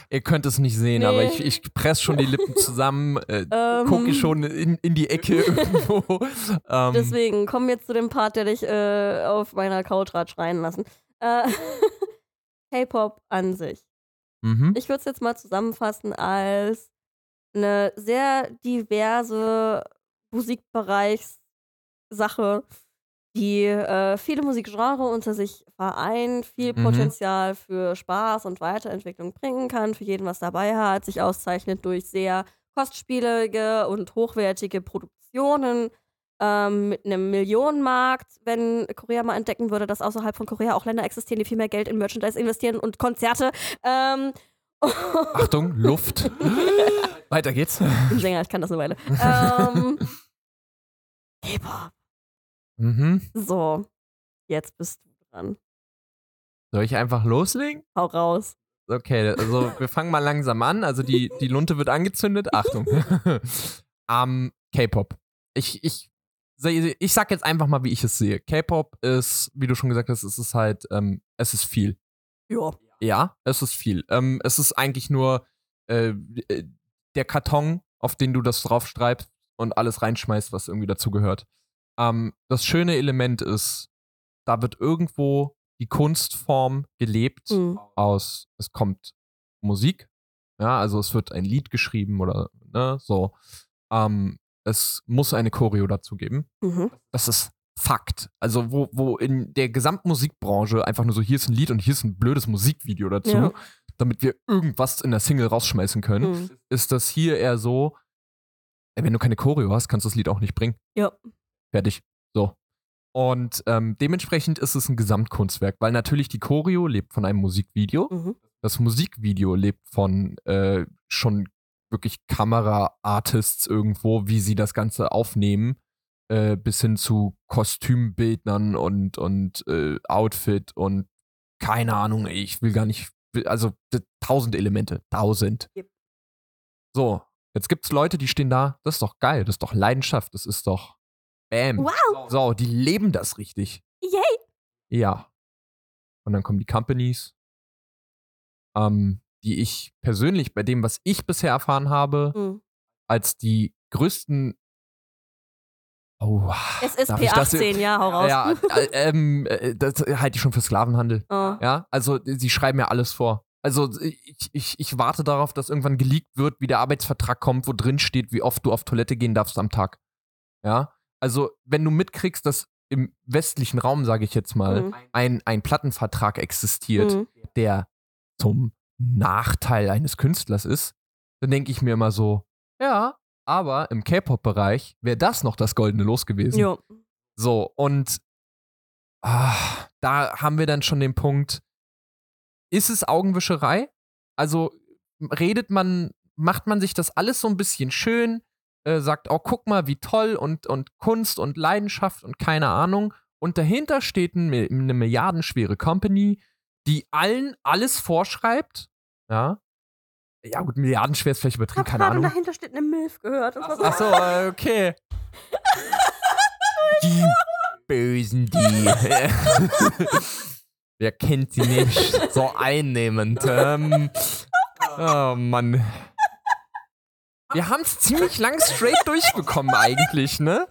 Ihr könnt es nicht sehen, Nee. aber ich, ich presse schon die Lippen zusammen, äh, Ähm, gucke schon in, in die Ecke irgendwo. Ähm, Deswegen kommen wir jetzt zu dem Part, der dich äh, auf meiner Couch hat schreien lassen. Äh, K-Pop an sich. mhm. Ich würde es jetzt mal zusammenfassen als eine sehr diverse Musikbereichssache, die äh, viele Musikgenre unter sich vereint, viel Mhm. Potenzial für Spaß und Weiterentwicklung bringen kann, für jeden was dabei hat, sich auszeichnet durch sehr kostspielige und hochwertige Produktionen ähm, mit einem Millionenmarkt, wenn Korea mal entdecken würde, dass außerhalb von Korea auch Länder existieren, die viel mehr Geld in Merchandise investieren und Konzerte. Ähm, Achtung, Luft. Weiter geht's. Ein Sänger, ich kann das eine Weile. ähm, K-Pop. Mhm. So, jetzt bist du dran. Soll ich einfach loslegen? Hau raus. Okay, also wir fangen mal langsam an. Also die, die Lunte wird angezündet. Achtung. ähm, K-Pop. Ich, ich, ich sag jetzt einfach mal, wie ich es sehe. K-Pop ist, wie du schon gesagt hast, es ist halt, ähm, es ist viel. Ja. Ja, es ist viel. Ähm, es ist eigentlich nur äh, äh, der Karton, auf den du das draufstreibst und alles reinschmeißt, was irgendwie dazu gehört. Ähm, das schöne Element ist, da wird irgendwo die Kunstform gelebt Mhm. aus, es kommt Musik, ja, also es wird ein Lied geschrieben oder ne, so. Ähm, es muss eine Choreo dazu geben. Mhm. Das ist Fakt. Also, wo, wo in der gesamten Musikbranche einfach nur so, hier ist ein Lied und hier ist ein blödes Musikvideo dazu, Ja. damit wir irgendwas in der Single rausschmeißen können, Mhm. ist das hier eher so, ey, wenn du keine Choreo hast, kannst du das Lied auch nicht bringen. Ja. Fertig. So. Und ähm, dementsprechend ist es ein Gesamtkunstwerk, weil natürlich die Choreo lebt von einem Musikvideo. Mhm. Das Musikvideo lebt von äh, schon wirklich Kamera-Artists irgendwo, wie sie das Ganze aufnehmen, äh, bis hin zu Kostümbildnern und, und äh, Outfit und keine Ahnung, ich will gar nicht, also tausend Elemente, tausend. Yep. So, jetzt gibt's Leute, die stehen da, das ist doch geil, das ist doch Leidenschaft, das ist doch Bam. Wow. So, die leben das richtig. Yay. Ja. Und dann kommen die Companies, ähm, die ich persönlich bei dem, was ich bisher erfahren habe, Mhm. als die größten. Oh, Es ist darf ich das- P18, ja, hau raus. Ja, äh, ähm, äh, das halte ich schon für Sklavenhandel. Oh. Ja, also sie schreiben ja alles vor. Also ich, ich, ich warte darauf, dass irgendwann geleakt wird, wie der Arbeitsvertrag kommt, wo drin steht, wie oft du auf Toilette gehen darfst am Tag. Ja, also wenn du mitkriegst, dass im westlichen Raum, sage ich jetzt mal, Mhm. ein, ein Plattenvertrag existiert, Mhm. der zum Nachteil eines Künstlers ist, dann denke ich mir immer so, ja, aber im K-Pop-Bereich wäre das noch das goldene Los gewesen. Jo. So, und ah, da haben wir dann schon den Punkt, ist es Augenwischerei? Also redet man, macht man sich das alles so ein bisschen schön, äh, sagt, oh, guck mal, wie toll und, und Kunst und Leidenschaft und keine Ahnung. Und dahinter steht ein, eine milliardenschwere Company, die allen alles vorschreibt. Ja. Ja, gut, milliardenschwer ist vielleicht Ich übertrieben, keine Ahnung. dahinter steht eine Milf gehört. So- Ach so, äh, okay. Die Bösen, die. Wer kennt sie nicht? So einnehmend. Ähm, oh Mann. Wir haben es ziemlich lang straight durchbekommen eigentlich, ne?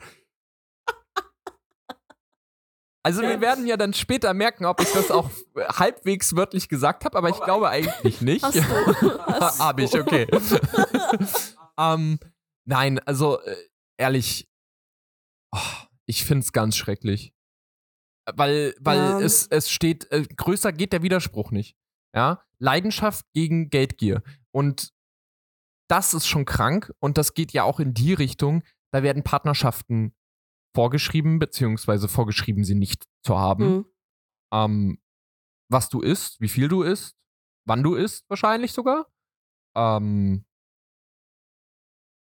Also wir werden ja dann später merken, ob ich das auch halbwegs wörtlich gesagt habe, aber ich glaube eigentlich nicht. Hast du. Hast Hab ich, okay. ähm, nein, also äh, ehrlich, oh, ich find's ganz schrecklich. Weil, weil Ja. es, es steht, äh, größer geht der Widerspruch nicht. Ja, Leidenschaft gegen Geldgier. Und das ist schon krank und das geht ja auch in die Richtung, da werden Partnerschaften vorgeschrieben, beziehungsweise vorgeschrieben, sie nicht zu haben Mhm. ähm, was du isst, wie viel du isst, wann du isst, wahrscheinlich sogar. Ähm,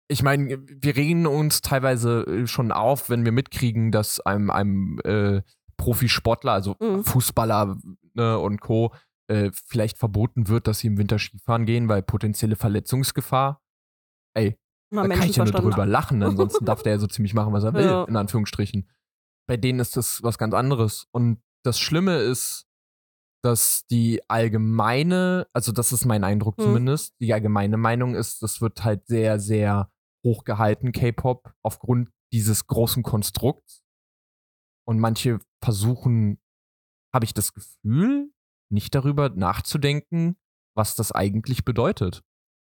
ich meine, wir regen uns teilweise äh, schon auf, wenn wir mitkriegen, dass einem, einem äh, Profisportler, also Mhm. Fußballer ne, und Co., äh, vielleicht verboten wird, dass sie im Winter Skifahren gehen, weil potenzielle Verletzungsgefahr. Ey, Mal da kann ich ja nur drüber lachen, ansonsten darf der ja so ziemlich machen, was er will, Ja. in Anführungsstrichen. Bei denen ist das was ganz anderes. Und das Schlimme ist, dass die allgemeine, also das ist mein Eindruck Hm. zumindest, die allgemeine Meinung ist, das wird halt sehr, sehr hochgehalten, K-Pop, aufgrund dieses großen Konstrukts. Und manche versuchen, habe ich das Gefühl, nicht darüber nachzudenken, was das eigentlich bedeutet.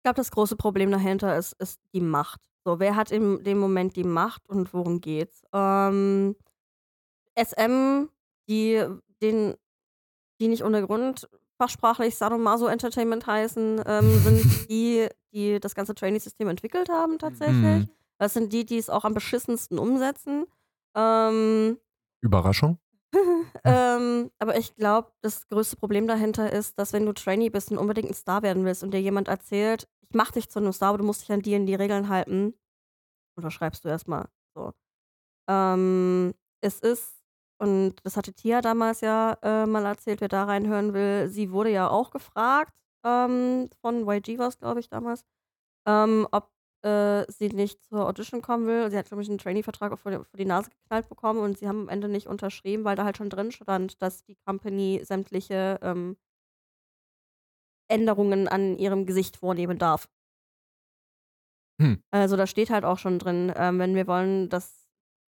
Ich glaube, das große Problem dahinter ist, ist die Macht. So, wer hat in dem Moment die Macht und worum geht's? Ähm, SM, die, den, die nicht ohne Grund fachsprachlich Sadomaso Entertainment heißen, ähm, sind die, die das ganze Trainee-System entwickelt haben tatsächlich. Mhm. Das sind die, die es auch am beschissensten umsetzen. Ähm, Überraschung? ähm, aber ich glaube, das größte Problem dahinter ist, dass wenn du Trainee bist und unbedingt ein Star werden willst und dir jemand erzählt, ich mach dich zu einem Star, aber du musst dich an die und die Regeln halten, unterschreibst du erstmal. So. Ähm, es ist, und das hatte Tia damals ja äh, mal erzählt, wer da reinhören will, sie wurde ja auch gefragt, ähm, von YG war es, glaube ich, damals, ähm, ob äh, sie nicht zur Audition kommen will. Sie hat, glaube ich, einen Trainee-Vertrag vor, die- vor die Nase geknallt bekommen und sie haben am Ende nicht unterschrieben, weil da halt schon drin stand, dass die Company sämtliche ähm, Änderungen an ihrem Gesicht vornehmen darf. Hm. Also da steht halt auch schon drin, ähm, wenn wir wollen, dass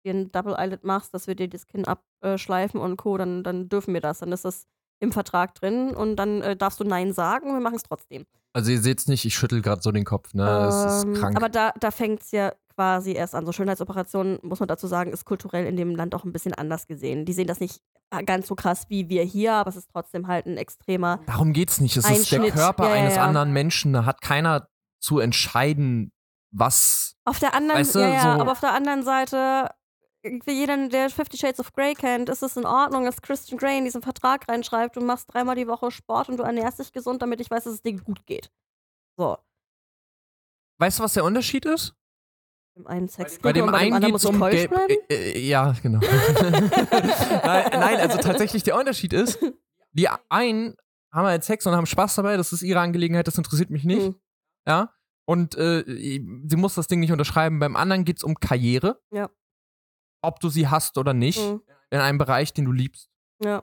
du ein Double Eyelid machst, dass wir dir das Kinn abschleifen und Co., dann, dann dürfen wir das. Dann ist das im Vertrag drin und dann äh, darfst du Nein sagen und wir machen es trotzdem. Also ihr seht's nicht, ich schüttel gerade so den Kopf, ne? Es Ähm, ist krank. Aber da, da fängt es ja quasi erst an. So Schönheitsoperationen, muss man dazu sagen, ist kulturell in dem Land auch ein bisschen anders gesehen. Die sehen das nicht ganz so krass wie wir hier, aber es ist trotzdem halt ein extremer. Darum geht's nicht. Es ist der. Körper Ja, ja, eines ja. anderen Menschen. Da hat keiner zu entscheiden, was. Auf der anderen, Weißt du, so- aber auf der anderen Seite, für jeden, der Fifty Shades of Grey kennt, ist es in Ordnung, dass Christian Grey in diesen Vertrag reinschreibt, du machst dreimal die Woche Sport und du ernährst dich gesund, damit ich weiß, dass es dir gut geht. So. Weißt du, was der Unterschied ist? Im einen Sex Bei dem und bei dem einen anderen geht es muss ich um gelb. bleiben. Äh, äh, ja, genau. nein, nein, also tatsächlich der Unterschied ist, Die einen haben halt Sex und haben Spaß dabei, das ist ihre Angelegenheit, das interessiert mich nicht. Mhm. Ja. Und äh, sie muss das Ding nicht unterschreiben. Beim anderen geht es um Karriere. Ja. Ob du sie hast oder nicht. Mhm. In einem Bereich, den du liebst. Ja.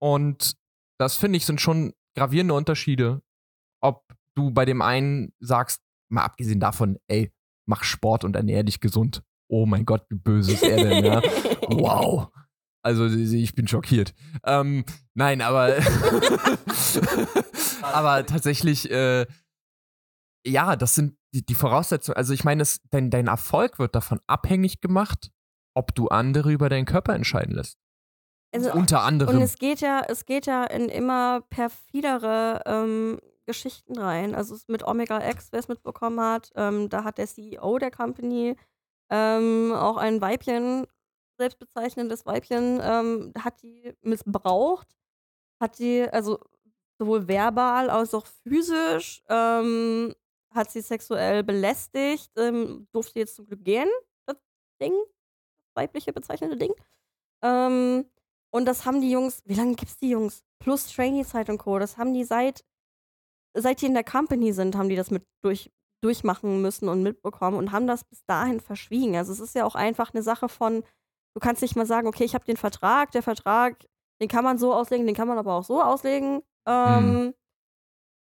Und das finde ich sind schon gravierende Unterschiede. Ob du bei dem einen sagst, mal abgesehen davon, ey, mach Sport und ernähr dich gesund. Oh mein Gott, wie böse ist er denn, ja? Wow. Also ich bin schockiert. Ähm, nein, aber aber tatsächlich, äh, ja, das sind die, die Voraussetzungen. Also ich meine, dein, dein Erfolg wird davon abhängig gemacht, ob du andere über deinen Körper entscheiden lässt. Also, Unter anderem. und es geht ja, es geht ja in immer perfidere ähm, Geschichten rein. Also es mit Omega X, wer es mitbekommen hat, ähm, da hat der CEO der Company ähm, auch ein Weibchen, selbstbezeichnendes Weibchen, ähm, hat die missbraucht, hat die, also sowohl verbal als auch physisch, ähm, hat sie sexuell belästigt, ähm, durfte jetzt zum Glück gehen, das Ding, weibliche bezeichnete Ding. Ähm, und das haben die Jungs, wie lange gibt's die Jungs? Plus Trainee-Zeit und Co. Das haben die seit, seit die in der Company sind, haben die das mit durch, durchmachen müssen und mitbekommen und haben das bis dahin verschwiegen. Also es ist ja auch einfach eine Sache von, du kannst nicht mal sagen, okay, ich habe den Vertrag, der Vertrag, den kann man so auslegen, den kann man aber auch so auslegen. Ähm,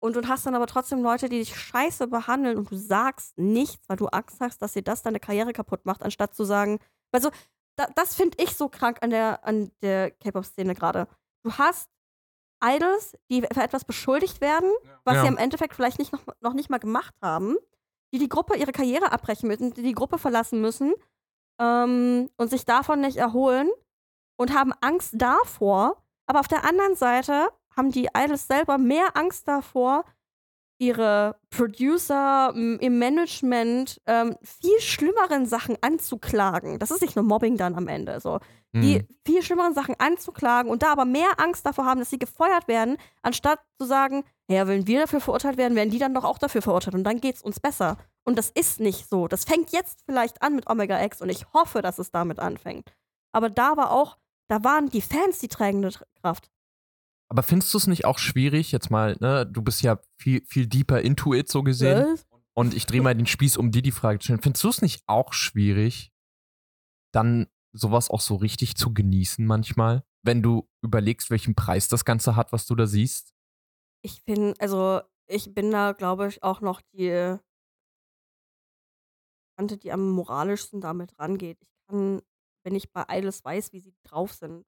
Und du hast dann aber trotzdem Leute, die dich scheiße behandeln und du sagst nichts, weil du Angst hast, dass dir das deine Karriere kaputt macht, anstatt zu sagen, also da, das finde ich so krank an der, an der K-Pop-Szene gerade. Du hast Idols, die für etwas beschuldigt werden, was Ja. sie im Endeffekt vielleicht nicht noch, noch nicht mal gemacht haben, die die Gruppe ihre Karriere abbrechen müssen, die die Gruppe verlassen müssen ähm, und sich davon nicht erholen und haben Angst davor. Aber auf der anderen Seite haben die Idols selber mehr Angst davor, ihre Producer im Management ähm, viel schlimmeren Sachen anzuklagen. Das ist nicht nur Mobbing dann am Ende. So. Die Hm. viel schlimmeren Sachen anzuklagen und da aber mehr Angst davor haben, dass sie gefeuert werden, anstatt zu sagen, ja, wenn wir dafür verurteilt werden, werden die dann doch auch dafür verurteilt und dann geht's uns besser. Und das ist nicht so. Das fängt jetzt vielleicht an mit Omega X und ich hoffe, dass es damit anfängt. Aber da war auch, da waren die Fans die tragende Kraft. Aber findest du es nicht auch schwierig, jetzt mal, ne, du bist ja viel, viel deeper into it so gesehen. Was? Und ich drehe mal den Spieß, um dir die Frage zu stellen. Findest du es nicht auch schwierig, dann sowas auch so richtig zu genießen manchmal? Wenn du überlegst, welchen Preis das Ganze hat, was du da siehst? Ich bin, also, ich bin da, glaube ich, auch noch die Tante, die am moralischsten damit rangeht. Ich kann, wenn ich bei Idols weiß, wie sie drauf sind,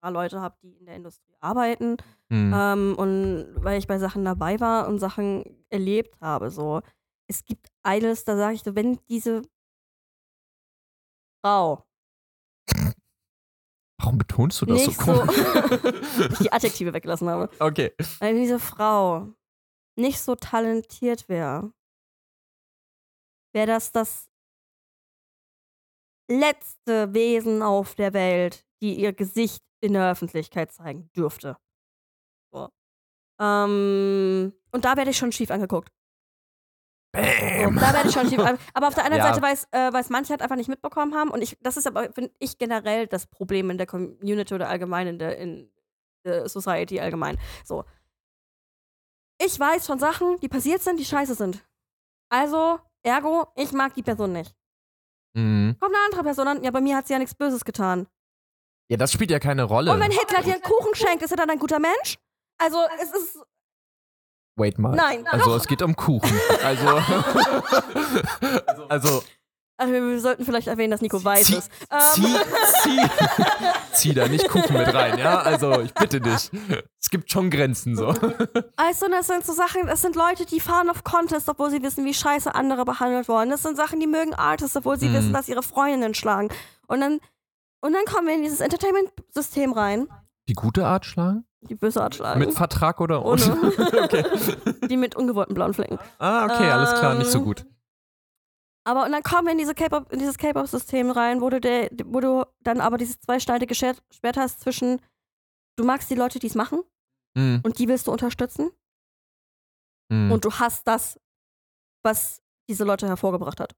paar Leute habe, die in der Industrie arbeiten Hm. ähm, und weil ich bei Sachen dabei war und Sachen erlebt habe, so. Es gibt Idols, da sage ich so, wenn diese Frau Warum betonst du das nicht so so, komisch? ich die Adjektive weggelassen habe, okay. wenn diese Frau nicht so talentiert wäre, wäre das das letzte Wesen auf der Welt, die ihr Gesicht in der Öffentlichkeit zeigen dürfte. So. Ähm, und da werde ich schon schief angeguckt. Bam. da werde ich schon schief angeguckt. Aber auf der anderen Ja. Seite, weil es äh, weil's manche halt einfach nicht mitbekommen haben. Und ich, das ist aber, finde ich, generell das Problem in der Community oder allgemein in der, in der Society allgemein. So. Ich weiß von Sachen, die passiert sind, die scheiße sind. Also, ergo, ich mag die Person nicht. Mhm. Kommt eine andere Person an, ja, bei mir hat sie ja nichts Böses getan. Ja, das spielt ja keine Rolle. Und wenn Hitler dir einen Kuchen schenkt, ist er dann ein guter Mensch? Also, es ist. Wait mal. Nein, Also doch. es geht um Kuchen. Also. also. Also, wir sollten vielleicht erwähnen, dass Nico weiß zieh, ist. zieh, Ähm, zieh, zieh da nicht Kuchen mit rein, ja? Also ich bitte dich. Es gibt schon Grenzen so. Also, das sind so Sachen, das sind Leute, die fahren auf Contest, obwohl sie wissen, wie scheiße andere behandelt wurden. Das sind Sachen, die mögen Artists, obwohl sie Mhm. wissen, dass ihre Freundinnen schlagen. Und dann, und dann kommen wir in dieses Entertainment-System rein. Die gute Art schlagen? Die böse Art schlagen. Mit Vertrag oder Ohne. okay. die mit ungewollten blauen Flecken. Ah, okay, alles klar, nicht so Ähm, gut. Aber und dann kommen wir in, diese in dieses K-Pop-System rein, wo du, der, wo du dann aber dieses zweischneidige Schwert hast zwischen, du magst die Leute, die es machen Hm, und die willst du unterstützen hm. und du hast das, was diese Leute hervorgebracht hat.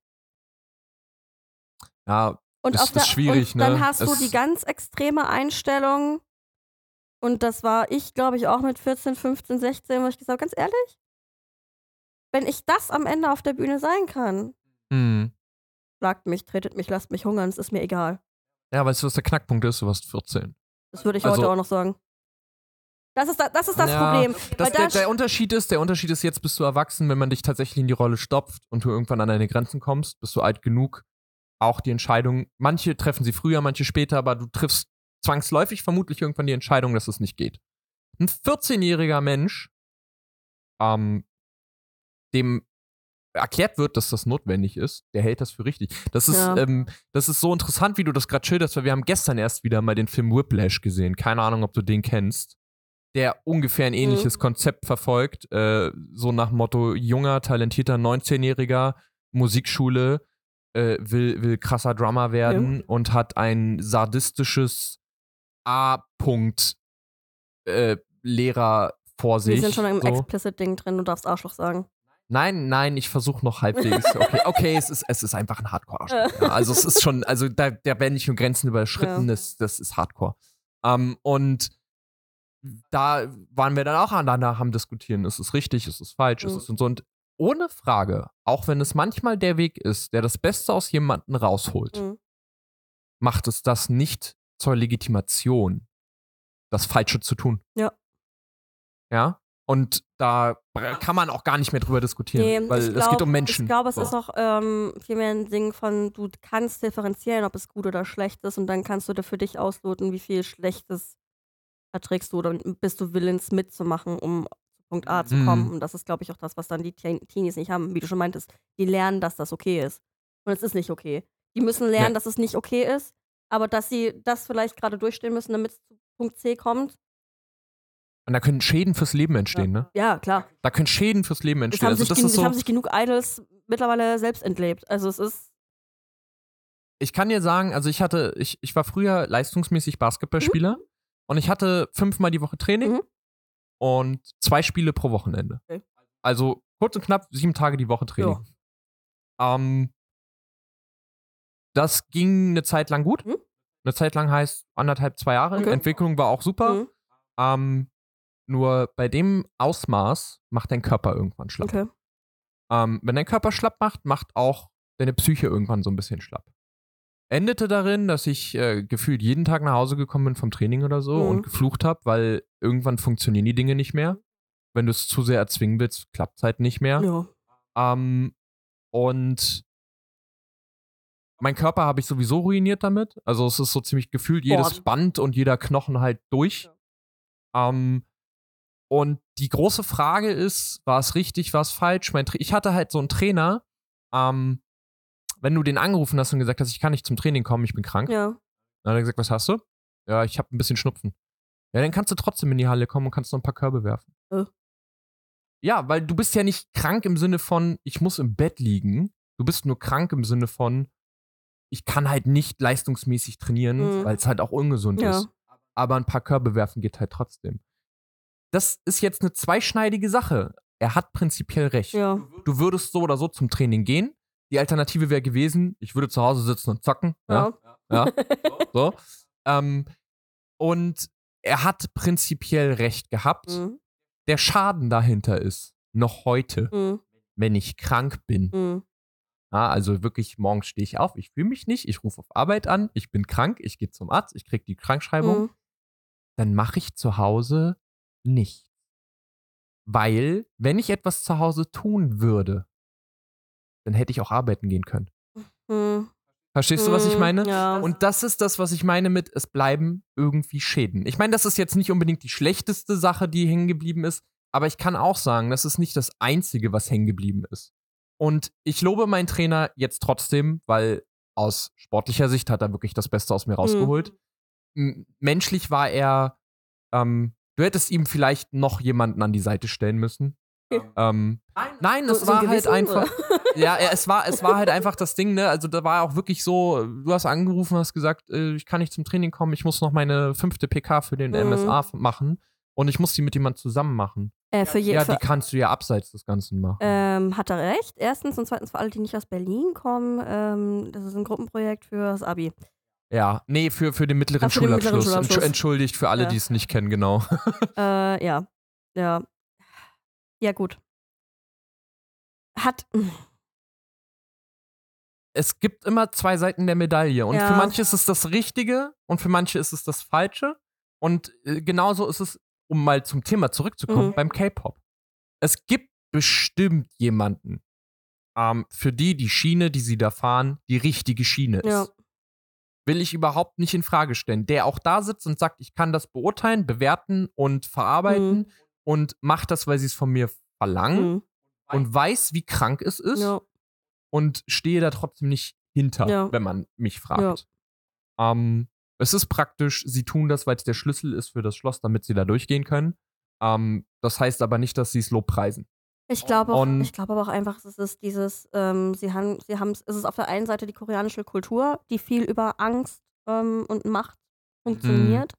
ja, Und, Das auf der, ist schwierig, und dann ne? hast du Es- die ganz extreme Einstellung, Und das war ich, glaube ich, auch mit 14, 15, 16, wo ich gesagt habe, ganz ehrlich, wenn ich das am Ende auf der Bühne sein kann, Hm. schlagt mich, tretet mich, lasst mich hungern, es ist mir egal. Ja, weißt du, was der Knackpunkt ist? Du warst 14. Das würde ich Also- heute auch noch sagen. Das ist, da, das, ist das Ja, Problem. Das, der, der Unterschied ist, der Unterschied ist, jetzt bist du erwachsen, wenn man dich tatsächlich in die Rolle stopft und du irgendwann an deine Grenzen kommst, bist du alt genug, auch die Entscheidung, manche treffen sie früher, manche später, aber du triffst zwangsläufig vermutlich irgendwann die Entscheidung, dass es nicht geht. Ein 14-jähriger Mensch, ähm, dem erklärt wird, dass das notwendig ist, der hält das für richtig. Das ist, Ja. ähm, das ist so interessant, wie du das gerade schilderst, weil wir haben gestern erst wieder mal den Film Whiplash gesehen. Keine Ahnung, ob du den kennst. Der ungefähr ein ähnliches Konzept verfolgt. Äh, so nach Motto: junger, talentierter 19-Jähriger, Musikschule, äh, will, will krasser Drummer werden und hat ein sadistisches A-Punkt äh, Lehrer vor sich. Wir sind schon im so. Explicit-Ding drin, du darfst Arschloch sagen. Nein, nein, ich versuche noch halbwegs. Okay, okay, es ist, es ist einfach ein hardcore ja, Also es ist schon, also da, da werden nicht nur Grenzen überschritten, Ja. das, das ist Hardcore. Ähm, und da waren wir dann auch aneinander haben diskutieren, ist es richtig, ist es falsch, ist Mhm. es und so. Und ohne Frage, auch wenn es manchmal der Weg ist, der das Beste aus jemandem rausholt, Mhm. macht es das nicht zur Legitimation, das Falsche zu tun. Ja. Ja. Und da kann man auch gar nicht mehr drüber diskutieren, Nee, weil ich es glaub- geht um Menschen. Ich glaube, es So. ist auch ähm, vielmehr ein Ding von, du kannst differenzieren, ob es gut oder schlecht ist und dann kannst du da für dich ausloten, wie viel Schlechtes erträgst du oder bist du willens mitzumachen, um Punkt A zu Mhm. kommen. Und das ist, glaube ich, auch das, was dann die Teen- Teenies nicht haben, wie du schon meintest. Die lernen, dass das okay ist. Und es ist nicht okay. Die müssen lernen, Nee. dass es nicht okay ist, aber dass sie das vielleicht gerade durchstehen müssen, damit es zu Punkt C kommt. Und da können Schäden fürs Leben entstehen, ne? Ja, klar. Da können Schäden fürs Leben Es entstehen. haben, Also sich, das es so, haben sich genug Idols mittlerweile selbst entlebt. Also es ist. ich kann dir sagen, also ich hatte, ich, ich war früher leistungsmäßig Basketballspieler und ich hatte fünfmal die Woche Training Mhm. Und zwei Spiele pro Wochenende. Okay. Also kurz und knapp sieben Tage die Woche Training. Ähm, das ging eine Zeit lang gut. Mhm. Eine Zeit lang heißt anderthalb, zwei Jahre. Okay. Entwicklung war auch super. Mhm. Ähm, nur bei dem Ausmaß macht dein Körper irgendwann schlapp. Okay. Ähm, wenn dein Körper schlapp macht, macht auch deine Psyche irgendwann so ein bisschen schlapp. Endete darin, dass ich äh, gefühlt jeden Tag nach Hause gekommen bin vom Training oder so Mhm. und geflucht habe, weil irgendwann funktionieren die Dinge nicht mehr. Wenn du es zu sehr erzwingen willst, klappt es halt nicht mehr. Ja. Ähm, und mein Körper habe ich sowieso ruiniert damit. Also es ist so ziemlich gefühlt jedes Sport. Band und jeder Knochen halt durch. Ähm, und die große Frage ist, war es richtig, war es falsch? Mein Tra ich hatte halt so einen Trainer, ähm, wenn du den angerufen hast und gesagt hast, ich kann nicht zum Training kommen, ich bin krank, Ja. dann hat er gesagt, was hast du? Ja, ich habe ein bisschen Schnupfen. Ja, dann kannst du trotzdem in die Halle kommen und kannst noch ein paar Körbe werfen. Äh. Ja, weil du bist ja nicht krank im Sinne von, ich muss im Bett liegen. Du bist nur krank im Sinne von, ich kann halt nicht leistungsmäßig trainieren, Mhm. weil es halt auch ungesund Ja. ist. Aber ein paar Körbe werfen geht halt trotzdem. Das ist jetzt eine zweischneidige Sache. Er hat prinzipiell recht. Ja. Du würdest so oder so zum Training gehen. Die Alternative wäre gewesen, ich würde zu Hause sitzen und zocken. Ja. Ja. Ja. So. Ähm, und er hat prinzipiell recht gehabt. Mhm. Der Schaden dahinter ist, noch heute, Mhm. wenn ich krank bin. Mhm. Ja, also wirklich, morgens stehe ich auf, ich fühle mich nicht, ich rufe auf Arbeit an, ich bin krank, ich gehe zum Arzt, ich kriege die Krankschreibung. Mhm. Dann mache ich zu Hause nichts. Weil, wenn ich etwas zu Hause tun würde, dann hätte ich auch arbeiten gehen können. Mhm. Verstehst du, was ich Mhm, meine? Ja. Und das ist das, was ich meine mit, es bleiben irgendwie Schäden. Ich meine, das ist jetzt nicht unbedingt die schlechteste Sache, die hängen geblieben ist, aber ich kann auch sagen, das ist nicht das Einzige, was hängen geblieben ist. Und ich lobe meinen Trainer jetzt trotzdem, weil aus sportlicher Sicht hat er wirklich das Beste aus mir rausgeholt. M- Menschlich war er, ähm, du hättest ihm vielleicht noch jemanden an die Seite stellen müssen. Ähm, nein, So- es so war ein halt einfach. Ja, ja, es war, es war halt einfach das Ding, ne? Also da war auch wirklich so, du hast angerufen, hast gesagt, äh, ich kann nicht zum Training kommen, ich muss noch meine fünfte PK für den Mhm. MSA machen und ich muss die mit jemand zusammen machen. Äh, für je, Ja, die kannst du ja abseits des Ganzen machen. ähm, hat er recht. Erstens und zweitens für alle, die nicht aus Berlin kommen. Ähm, das ist ein Gruppenprojekt für das Abi. Ja, nee, für, für den mittleren Ah, für den mittleren Schulabschluss. Entsch- Schulabschluss. Entschuldigt für alle, Ja. die es nicht kennen, genau. Äh, ja. Ja. Ja, gut. Hat. es gibt immer zwei Seiten der Medaille. Und Ja. für manche ist es das Richtige und für manche ist es das Falsche. Und äh, genauso ist es, um mal zum Thema zurückzukommen, Mhm. beim K-Pop. Es gibt bestimmt jemanden, ähm, für die die Schiene, die sie da fahren, die richtige Schiene ist. Ja. Will ich überhaupt nicht in Frage stellen. Der auch da sitzt und sagt, ich kann das beurteilen, bewerten und verarbeiten Mhm. Und macht das, weil sie es von mir verlangen Mhm. und weiß, wie krank es ist Ja. und stehe da trotzdem nicht hinter, Ja. wenn man mich fragt. Ähm, es ist praktisch, sie tun das, weil es der Schlüssel ist für das Schloss, damit sie da durchgehen können. Ähm, das heißt aber nicht, dass sie es lobpreisen. Ich glaube auch, Und- ich glaube aber auch einfach, es ist dieses, ähm, sie haben, sie haben, es ist auf der einen Seite die koreanische Kultur, die viel über Angst ähm, und Macht funktioniert.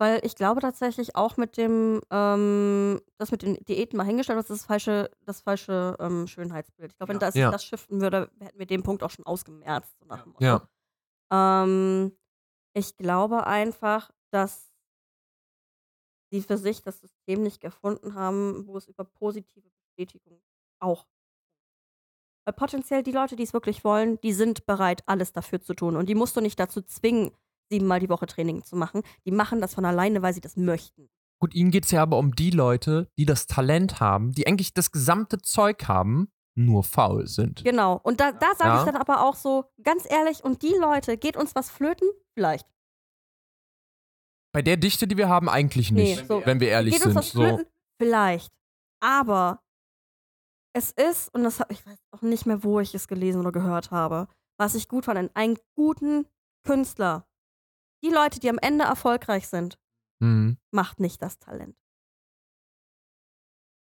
Weil ich glaube tatsächlich auch mit dem, ähm, das mit den Diäten mal hingestellt, das ist das falsche, das falsche ähm, Schönheitsbild. Ich glaube, wenn das, Ja. das shiften würde, hätten wir den Punkt auch schon ausgemerzt. So nach dem Motto. Ja. Ähm, ich glaube einfach, dass sie für sich das System nicht gefunden haben, wo es über positive Bestätigung auch. Weil potenziell die Leute, die es wirklich wollen, die sind bereit, alles dafür zu tun. Und die musst du nicht dazu zwingen, siebenmal die Woche Training zu machen. Die machen das von alleine, weil sie das möchten. Gut, ihnen geht es ja aber um die Leute, die das Talent haben, die eigentlich das gesamte Zeug haben, nur faul sind. Genau. Und da, da sage Ja. ich dann aber auch so, ganz ehrlich, und die Leute, geht uns was flöten? Vielleicht. Bei der Dichte, die wir haben, eigentlich nicht, Nee, so. wenn wir ehrlich Geht uns sind. was So. flöten? Vielleicht. Aber es ist, und das hab, ich weiß auch nicht mehr, wo ich es gelesen oder gehört habe, was ich gut fand, einen guten Künstler. Die Leute, die am Ende erfolgreich sind, Mhm. macht nicht das Talent.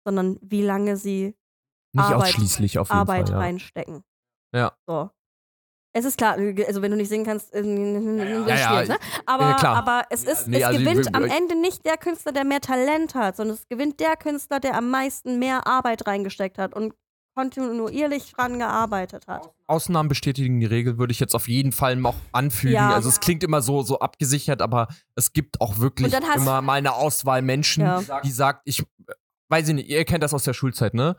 Sondern wie lange sie Nicht Arbeit- ausschließlich auf jeden Arbeit Fall. Ja. reinstecken. Ja. So. Es ist klar, also wenn du nicht singen kannst, äh, Ja, ja, ne? Aber, ja, klar. aber es, ist, Nee, es also, gewinnt am Ende nicht der Künstler, der mehr Talent hat, sondern es gewinnt der Künstler, der am meisten mehr Arbeit reingesteckt hat und kontinuierlich dran gearbeitet hat. Ausnahmen bestätigen die Regel, würde ich jetzt auf jeden Fall noch anfügen. Ja. Also es klingt immer so, so abgesichert, aber es gibt auch wirklich immer mal eine Auswahl Menschen, Ja. die sagt, ich weiß ich nicht, ihr kennt das aus der Schulzeit, ne?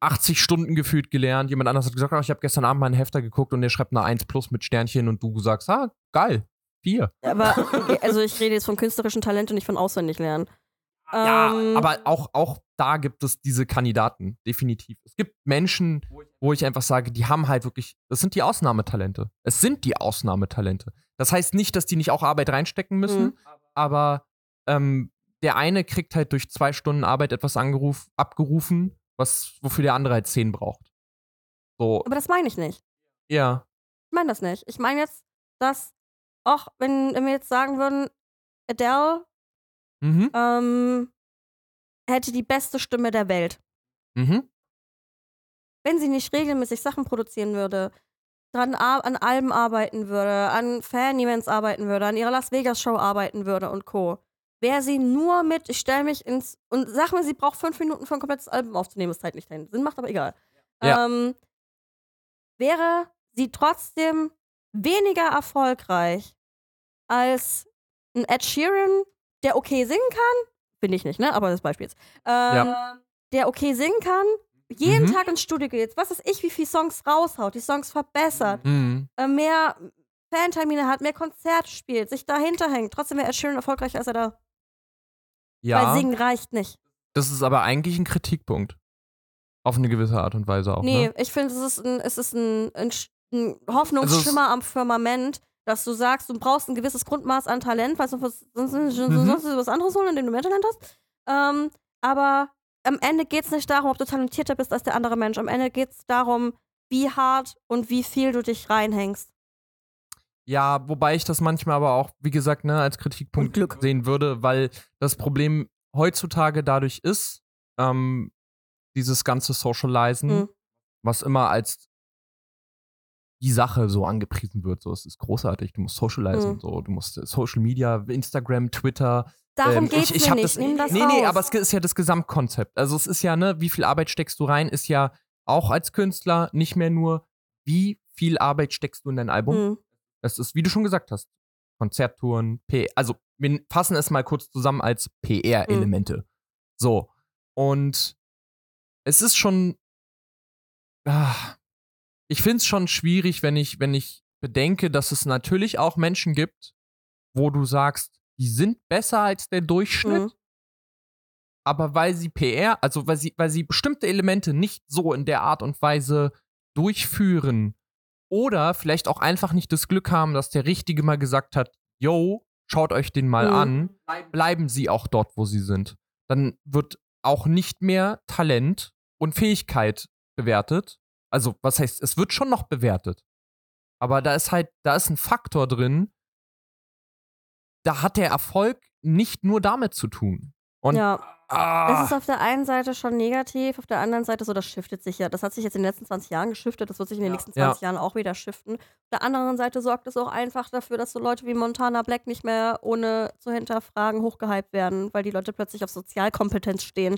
80 Stunden gefühlt gelernt. Jemand anderes hat gesagt, oh, ich habe gestern Abend meinen Hefter geguckt und der schreibt eine 1 plus mit Sternchen und du sagst, ah, geil, 4. Aber also ich rede jetzt von künstlerischen Talent und nicht von auswendig lernen. Ja, Ähm, aber auch, auch da gibt es diese Kandidaten, definitiv. Es gibt Menschen, wo ich einfach sage, die haben halt wirklich, das sind die Ausnahmetalente. Es sind die Ausnahmetalente. Das heißt nicht, dass die nicht auch Arbeit reinstecken müssen, Mhm. aber ähm, der eine kriegt halt durch zwei Stunden Arbeit etwas angeruf, abgerufen, was, wofür der andere halt zehn braucht. So, aber das meine ich nicht. ja. Ich meine das nicht. Ich meine jetzt, dass auch wenn, wenn wir jetzt sagen würden, Adele Mhm. ähm, hätte die beste Stimme der Welt. Mhm. Wenn sie nicht regelmäßig Sachen produzieren würde, dran an Alben arbeiten würde, an Fan-Events arbeiten würde, an ihrer Las Vegas-Show arbeiten würde und Co. Wäre sie nur mit, ich stelle mich ins. Und sag mir, sie braucht fünf Minuten für ein komplettes Album aufzunehmen, ist halt nicht dahin. Sinn macht, aber egal. Ja. Ähm, wäre sie trotzdem weniger erfolgreich als ein Ed Sheeran, der okay singen kann. Bin ich nicht, ne? Aber das Beispiel jetzt. Ähm, Der okay singen kann, jeden Mhm. Tag ins Studio geht, was weiß ich, wie viele Songs raushaut, die Songs verbessert, Mhm. äh, mehr Fantermine hat, mehr Konzerte spielt, sich dahinter hängt. Trotzdem wäre Ed Sheeran erfolgreicher als er da. Ja. Weil singen reicht nicht. Das ist aber eigentlich ein Kritikpunkt. Auf eine gewisse Art und Weise auch. Nee, Ne? ich finde, es ist ein, es ist ein, ein, ein Hoffnungsschimmer am Firmament, dass du sagst, du brauchst ein gewisses Grundmaß an Talent, weil sonst, sonst, sonst, Mhm. sonst was anderes holen, indem du mehr Talent hast. Ähm, aber am Ende geht es nicht darum, ob du talentierter bist als der andere Mensch. Am Ende geht es darum, wie hart und wie viel du dich reinhängst. Ja, wobei ich das manchmal aber auch, wie gesagt, ne, als Kritikpunkt sehen würde, weil das Problem heutzutage dadurch ist, ähm, dieses ganze Socializen, Mhm. was immer als die Sache so angepriesen wird. So, es ist großartig. Du musst socialisen, Mhm. so, du musst äh, Social Media, Instagram, Twitter. Darum ähm, geht's ich, ich mir nicht. Das, Nimm das nee, raus. nee, aber es ist ja das Gesamtkonzept. Also es ist ja, ne, wie viel Arbeit steckst du rein, ist ja auch als Künstler nicht mehr nur, wie viel Arbeit steckst du in dein Album, Mhm. Es ist, wie du schon gesagt hast, Konzerttouren, P also wir fassen es mal kurz zusammen als PR-Elemente. So. Und es ist schon. Ah, ich finde es schon schwierig, wenn ich, wenn ich bedenke, dass es natürlich auch Menschen gibt, wo du sagst, die sind besser als der Durchschnitt, Mhm. aber weil sie PR, also weil sie, weil sie bestimmte Elemente nicht so in der Art und Weise durchführen oder vielleicht auch einfach nicht das Glück haben, dass der Richtige mal gesagt hat, yo, schaut euch den mal Mhm. an, bleiben sie auch dort, wo sie sind. Dann wird auch nicht mehr Talent und Fähigkeit bewertet. Also, was heißt, es wird schon noch bewertet. Aber da ist halt, da ist ein Faktor drin, da hat der Erfolg nicht nur damit zu tun. Und ja. ah, Es ist auf der einen Seite schon negativ, auf der anderen Seite so, das shiftet sich ja. Das hat sich jetzt in den letzten 20 Jahren geschiftet, das wird sich in den nächsten Ja. 20 Jahren auch wieder shiften. Auf der anderen Seite sorgt es auch einfach dafür, dass so Leute wie Montana Black nicht mehr ohne zu hinterfragen hochgehypt werden, weil die Leute plötzlich auf Sozialkompetenz stehen.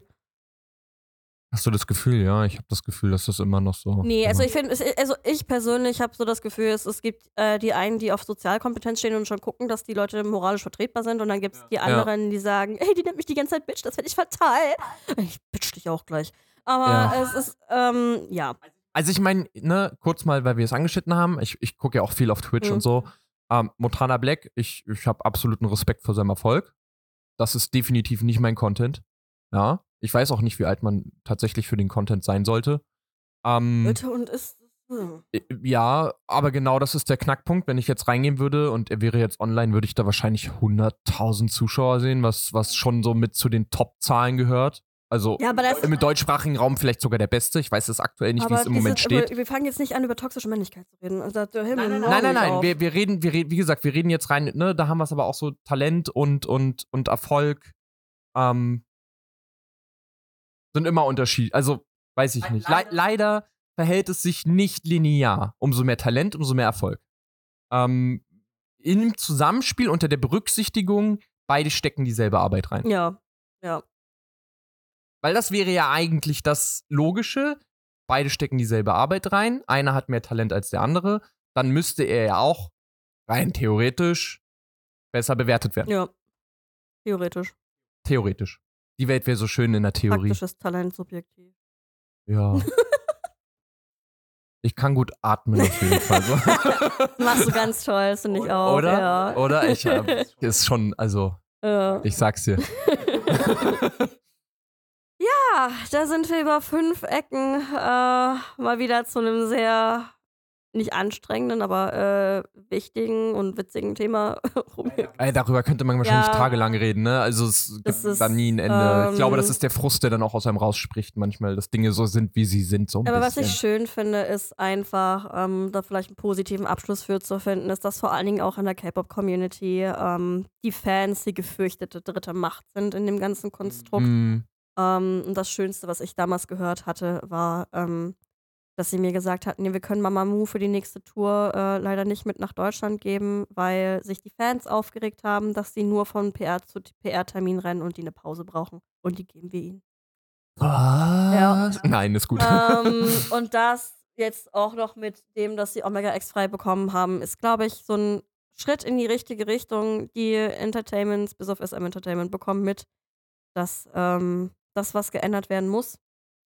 Hast du das Gefühl, ja? Ich habe das Gefühl, dass das immer noch so. Nee, also ja. ich finde, es- also ich persönlich habe so das Gefühl, es, es gibt äh, die einen, die auf Sozialkompetenz stehen und schon gucken, dass die Leute moralisch vertretbar sind und dann gibt es die anderen, die sagen, ey, die nennt mich die ganze Zeit Bitch, das finde ich fatal. Ich bitch dich auch gleich. Aber Ja. es ist, ähm, ja. Also ich meine, ne, kurz mal, weil wir es angeschnitten haben, ich, ich gucke ja auch viel auf Twitch Mhm. und so. Ähm, Montana Black, ich, ich habe absoluten Respekt vor seinem Erfolg. Das ist definitiv nicht mein Content. Ja. Ich weiß auch nicht, wie alt man tatsächlich für den Content sein sollte. Ähm, Bitte und ist. Hm. ja, aber genau das ist der Knackpunkt. Wenn ich jetzt reingehen würde und er wäre jetzt online, würde ich da wahrscheinlich 100.000 Zuschauer sehen, was, was schon so mit zu den Top-Zahlen gehört. Also Ja, aber das. im deutschsprachigen Raum vielleicht sogar der beste. Ich weiß es aktuell nicht, wie es im Moment steht. aber Wir fangen jetzt nicht an, über toxische Männlichkeit zu reden. Also, Nein, nein, nein, nicht auf. Wir, wir reden, wir reden, wie gesagt, wir reden jetzt rein, ne, da haben wir es aber auch so Talent und, und, und Erfolg, ähm, sind immer Unterschied. Also, weiß ich nicht. Le leider verhält es sich nicht linear. Umso mehr Talent, umso mehr Erfolg. Ähm, Im Zusammenspiel unter der Berücksichtigung, beide stecken dieselbe Arbeit rein. Ja. Ja. Weil das wäre ja eigentlich das Logische. Beide stecken dieselbe Arbeit rein. Einer hat mehr Talent als der andere. Dann müsste er ja auch rein theoretisch besser bewertet werden. Ja. Theoretisch. Theoretisch. Die Welt wäre so schön in der Theorie. Praktisches Talent, subjektiv. Ja. ich kann gut atmen auf jeden Fall. Machst du ganz toll, das finde ich auch. Oder? Ja. Oder? Ich äh, ist schon, also, Ja. ich sag's dir. Ja, da sind wir über fünf Ecken äh, mal wieder zu einem sehr nicht anstrengenden, aber äh, wichtigen und witzigen Thema rumgekommen. Ey, darüber könnte man wahrscheinlich Ja. tagelang reden, ne? Also es gibt ist, da nie ein Ende. ich glaube, ähm, das ist der Frust, der dann auch aus einem rausspricht manchmal, dass Dinge so sind, wie sie sind. So ein Aber was bisschen. ich schön finde, ist einfach, ähm, da vielleicht einen positiven Abschluss für zu finden, ist, dass vor allen Dingen auch in der K-Pop-Community ähm, die Fans die gefürchtete dritte Macht sind in dem ganzen Konstrukt. Mm, Ähm, und das Schönste, was ich damals gehört hatte, war, ähm, dass sie mir gesagt hatten, nee, wir können Mamamoo für die nächste Tour äh, leider nicht mit nach Deutschland geben, weil sich die Fans aufgeregt haben, dass sie nur von PR zu PR-Termin rennen und die eine Pause brauchen. Und die geben wir ihnen. was? Nein, ist gut. ähm, und das jetzt auch noch mit dem, dass sie Omega X frei bekommen haben, ist, glaube ich, so ein Schritt in die richtige Richtung. Die Entertainments, bis auf SM Entertainment, bekommen mit, dass ähm, das, was geändert werden muss,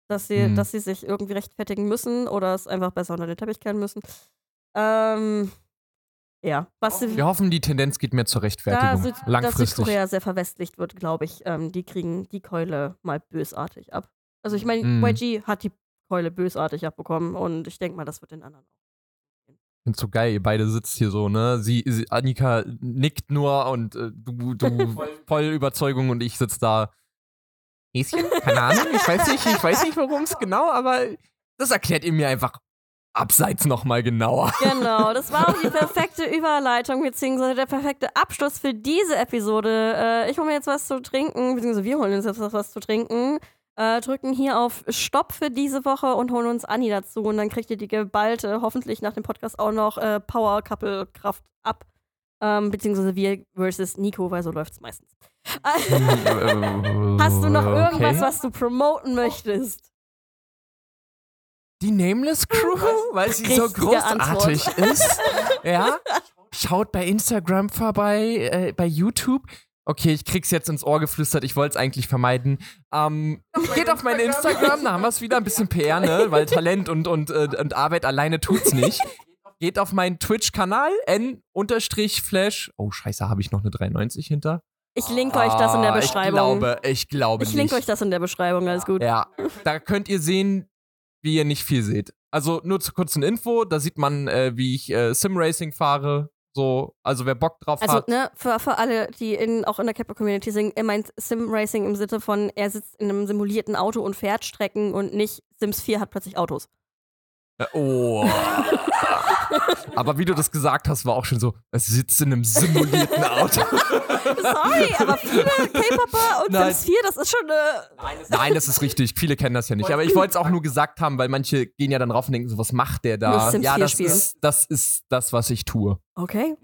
dass sie, Mhm. dass sie sich irgendwie rechtfertigen müssen oder es einfach besser unter den Teppich kehren müssen. Ähm, ja, was Wir hoffen, die Tendenz geht mehr zur da Rechtfertigung. Süd, dass langfristig. Südkorea sehr verwestlicht wird, glaube ich, ähm, die kriegen die Keule mal bösartig ab. Also ich meine, Mhm. YG hat die Keule bösartig abbekommen und ich denke mal, das wird den anderen auch. Ich find's so geil, ihr beide sitzt hier so, ne? Sie, sie Annika nickt nur und äh, du, du voll Überzeugung und ich sitz da. Häschen? Keine Ahnung, ich weiß nicht, ich weiß nicht, worum es genau, aber das erklärt ihr mir einfach abseits nochmal genauer. Genau, das war auch die perfekte Überleitung, beziehungsweise der perfekte Abschluss für diese Episode. Äh, ich hole mir jetzt was zu trinken, beziehungsweise wir holen uns jetzt was zu trinken, äh, drücken hier auf Stopp für diese Woche und holen uns Anni dazu. Und dann kriegt ihr die geballte, hoffentlich nach dem Podcast auch noch äh, Power-Couple-Kraft ab. Ähm, beziehungsweise wir versus Nico, weil so läuft's meistens. Hast du noch irgendwas, Okay. was du promoten möchtest? Die Nameless Crew, weil sie so Richtige großartig ist. Ja. Schaut bei Instagram vorbei, äh, bei YouTube. Okay, ich krieg's jetzt ins Ohr geflüstert, ich wollte es eigentlich vermeiden. Ähm, geht auf mein Instagram, da haben wir es wieder ein bisschen PR, ne? Weil Talent und, und, äh, und Arbeit alleine tut's nicht. Geht auf meinen Twitch-Kanal, n-flash. Oh, scheiße, habe ich noch eine 93 hinter? Ich linke euch das in der Ah, Beschreibung. Ich glaube, ich glaube Ich linke euch das in der Beschreibung, alles gut. Ja, da könnt ihr sehen, wie ihr nicht viel seht. Also nur zur kurzen Info, da sieht man, äh, wie ich äh, Sim-Racing fahre. So, also wer Bock drauf Also, hat. ne, für, für alle, die in, auch in der Capper-Community sind, er meint Sim-Racing im Sinne von, er sitzt in einem simulierten Auto und fährt Strecken und nicht Sims 4 hat plötzlich Autos. Äh, Oh. Aber wie du das gesagt hast, war auch schon so, es sitzt in einem simulierten Auto. Sorry, aber viele K-Popper und Nein. Sims 4, das ist schon eine. Nein, das ist richtig. Viele kennen das ja nicht. Aber ich wollte es auch nur gesagt haben, weil manche gehen ja dann rauf und denken so, was macht der da? Sims Ja, 4 das spielen. ist, das ist das, was ich tue. Okay.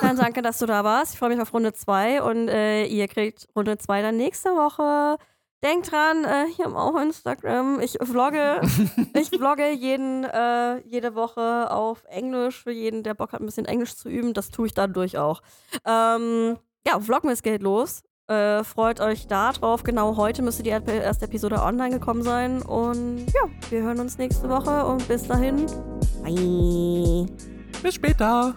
Dann danke, dass du da warst. Ich freue mich auf Runde 2 und äh, ihr kriegt Runde 2 dann nächste Woche. Denkt dran, äh, ich habe auch Instagram. Ich vlogge, ich vlogge jeden, äh, jede Woche auf Englisch für jeden, der Bock hat, ein bisschen Englisch zu üben. Das tue ich dadurch auch. Ähm, ja, Vlogmas geht los. Äh, freut euch da drauf. Genau heute müsste die erste Episode online gekommen sein. Und ja, wir hören uns nächste Woche und bis dahin. Bye. Bis später.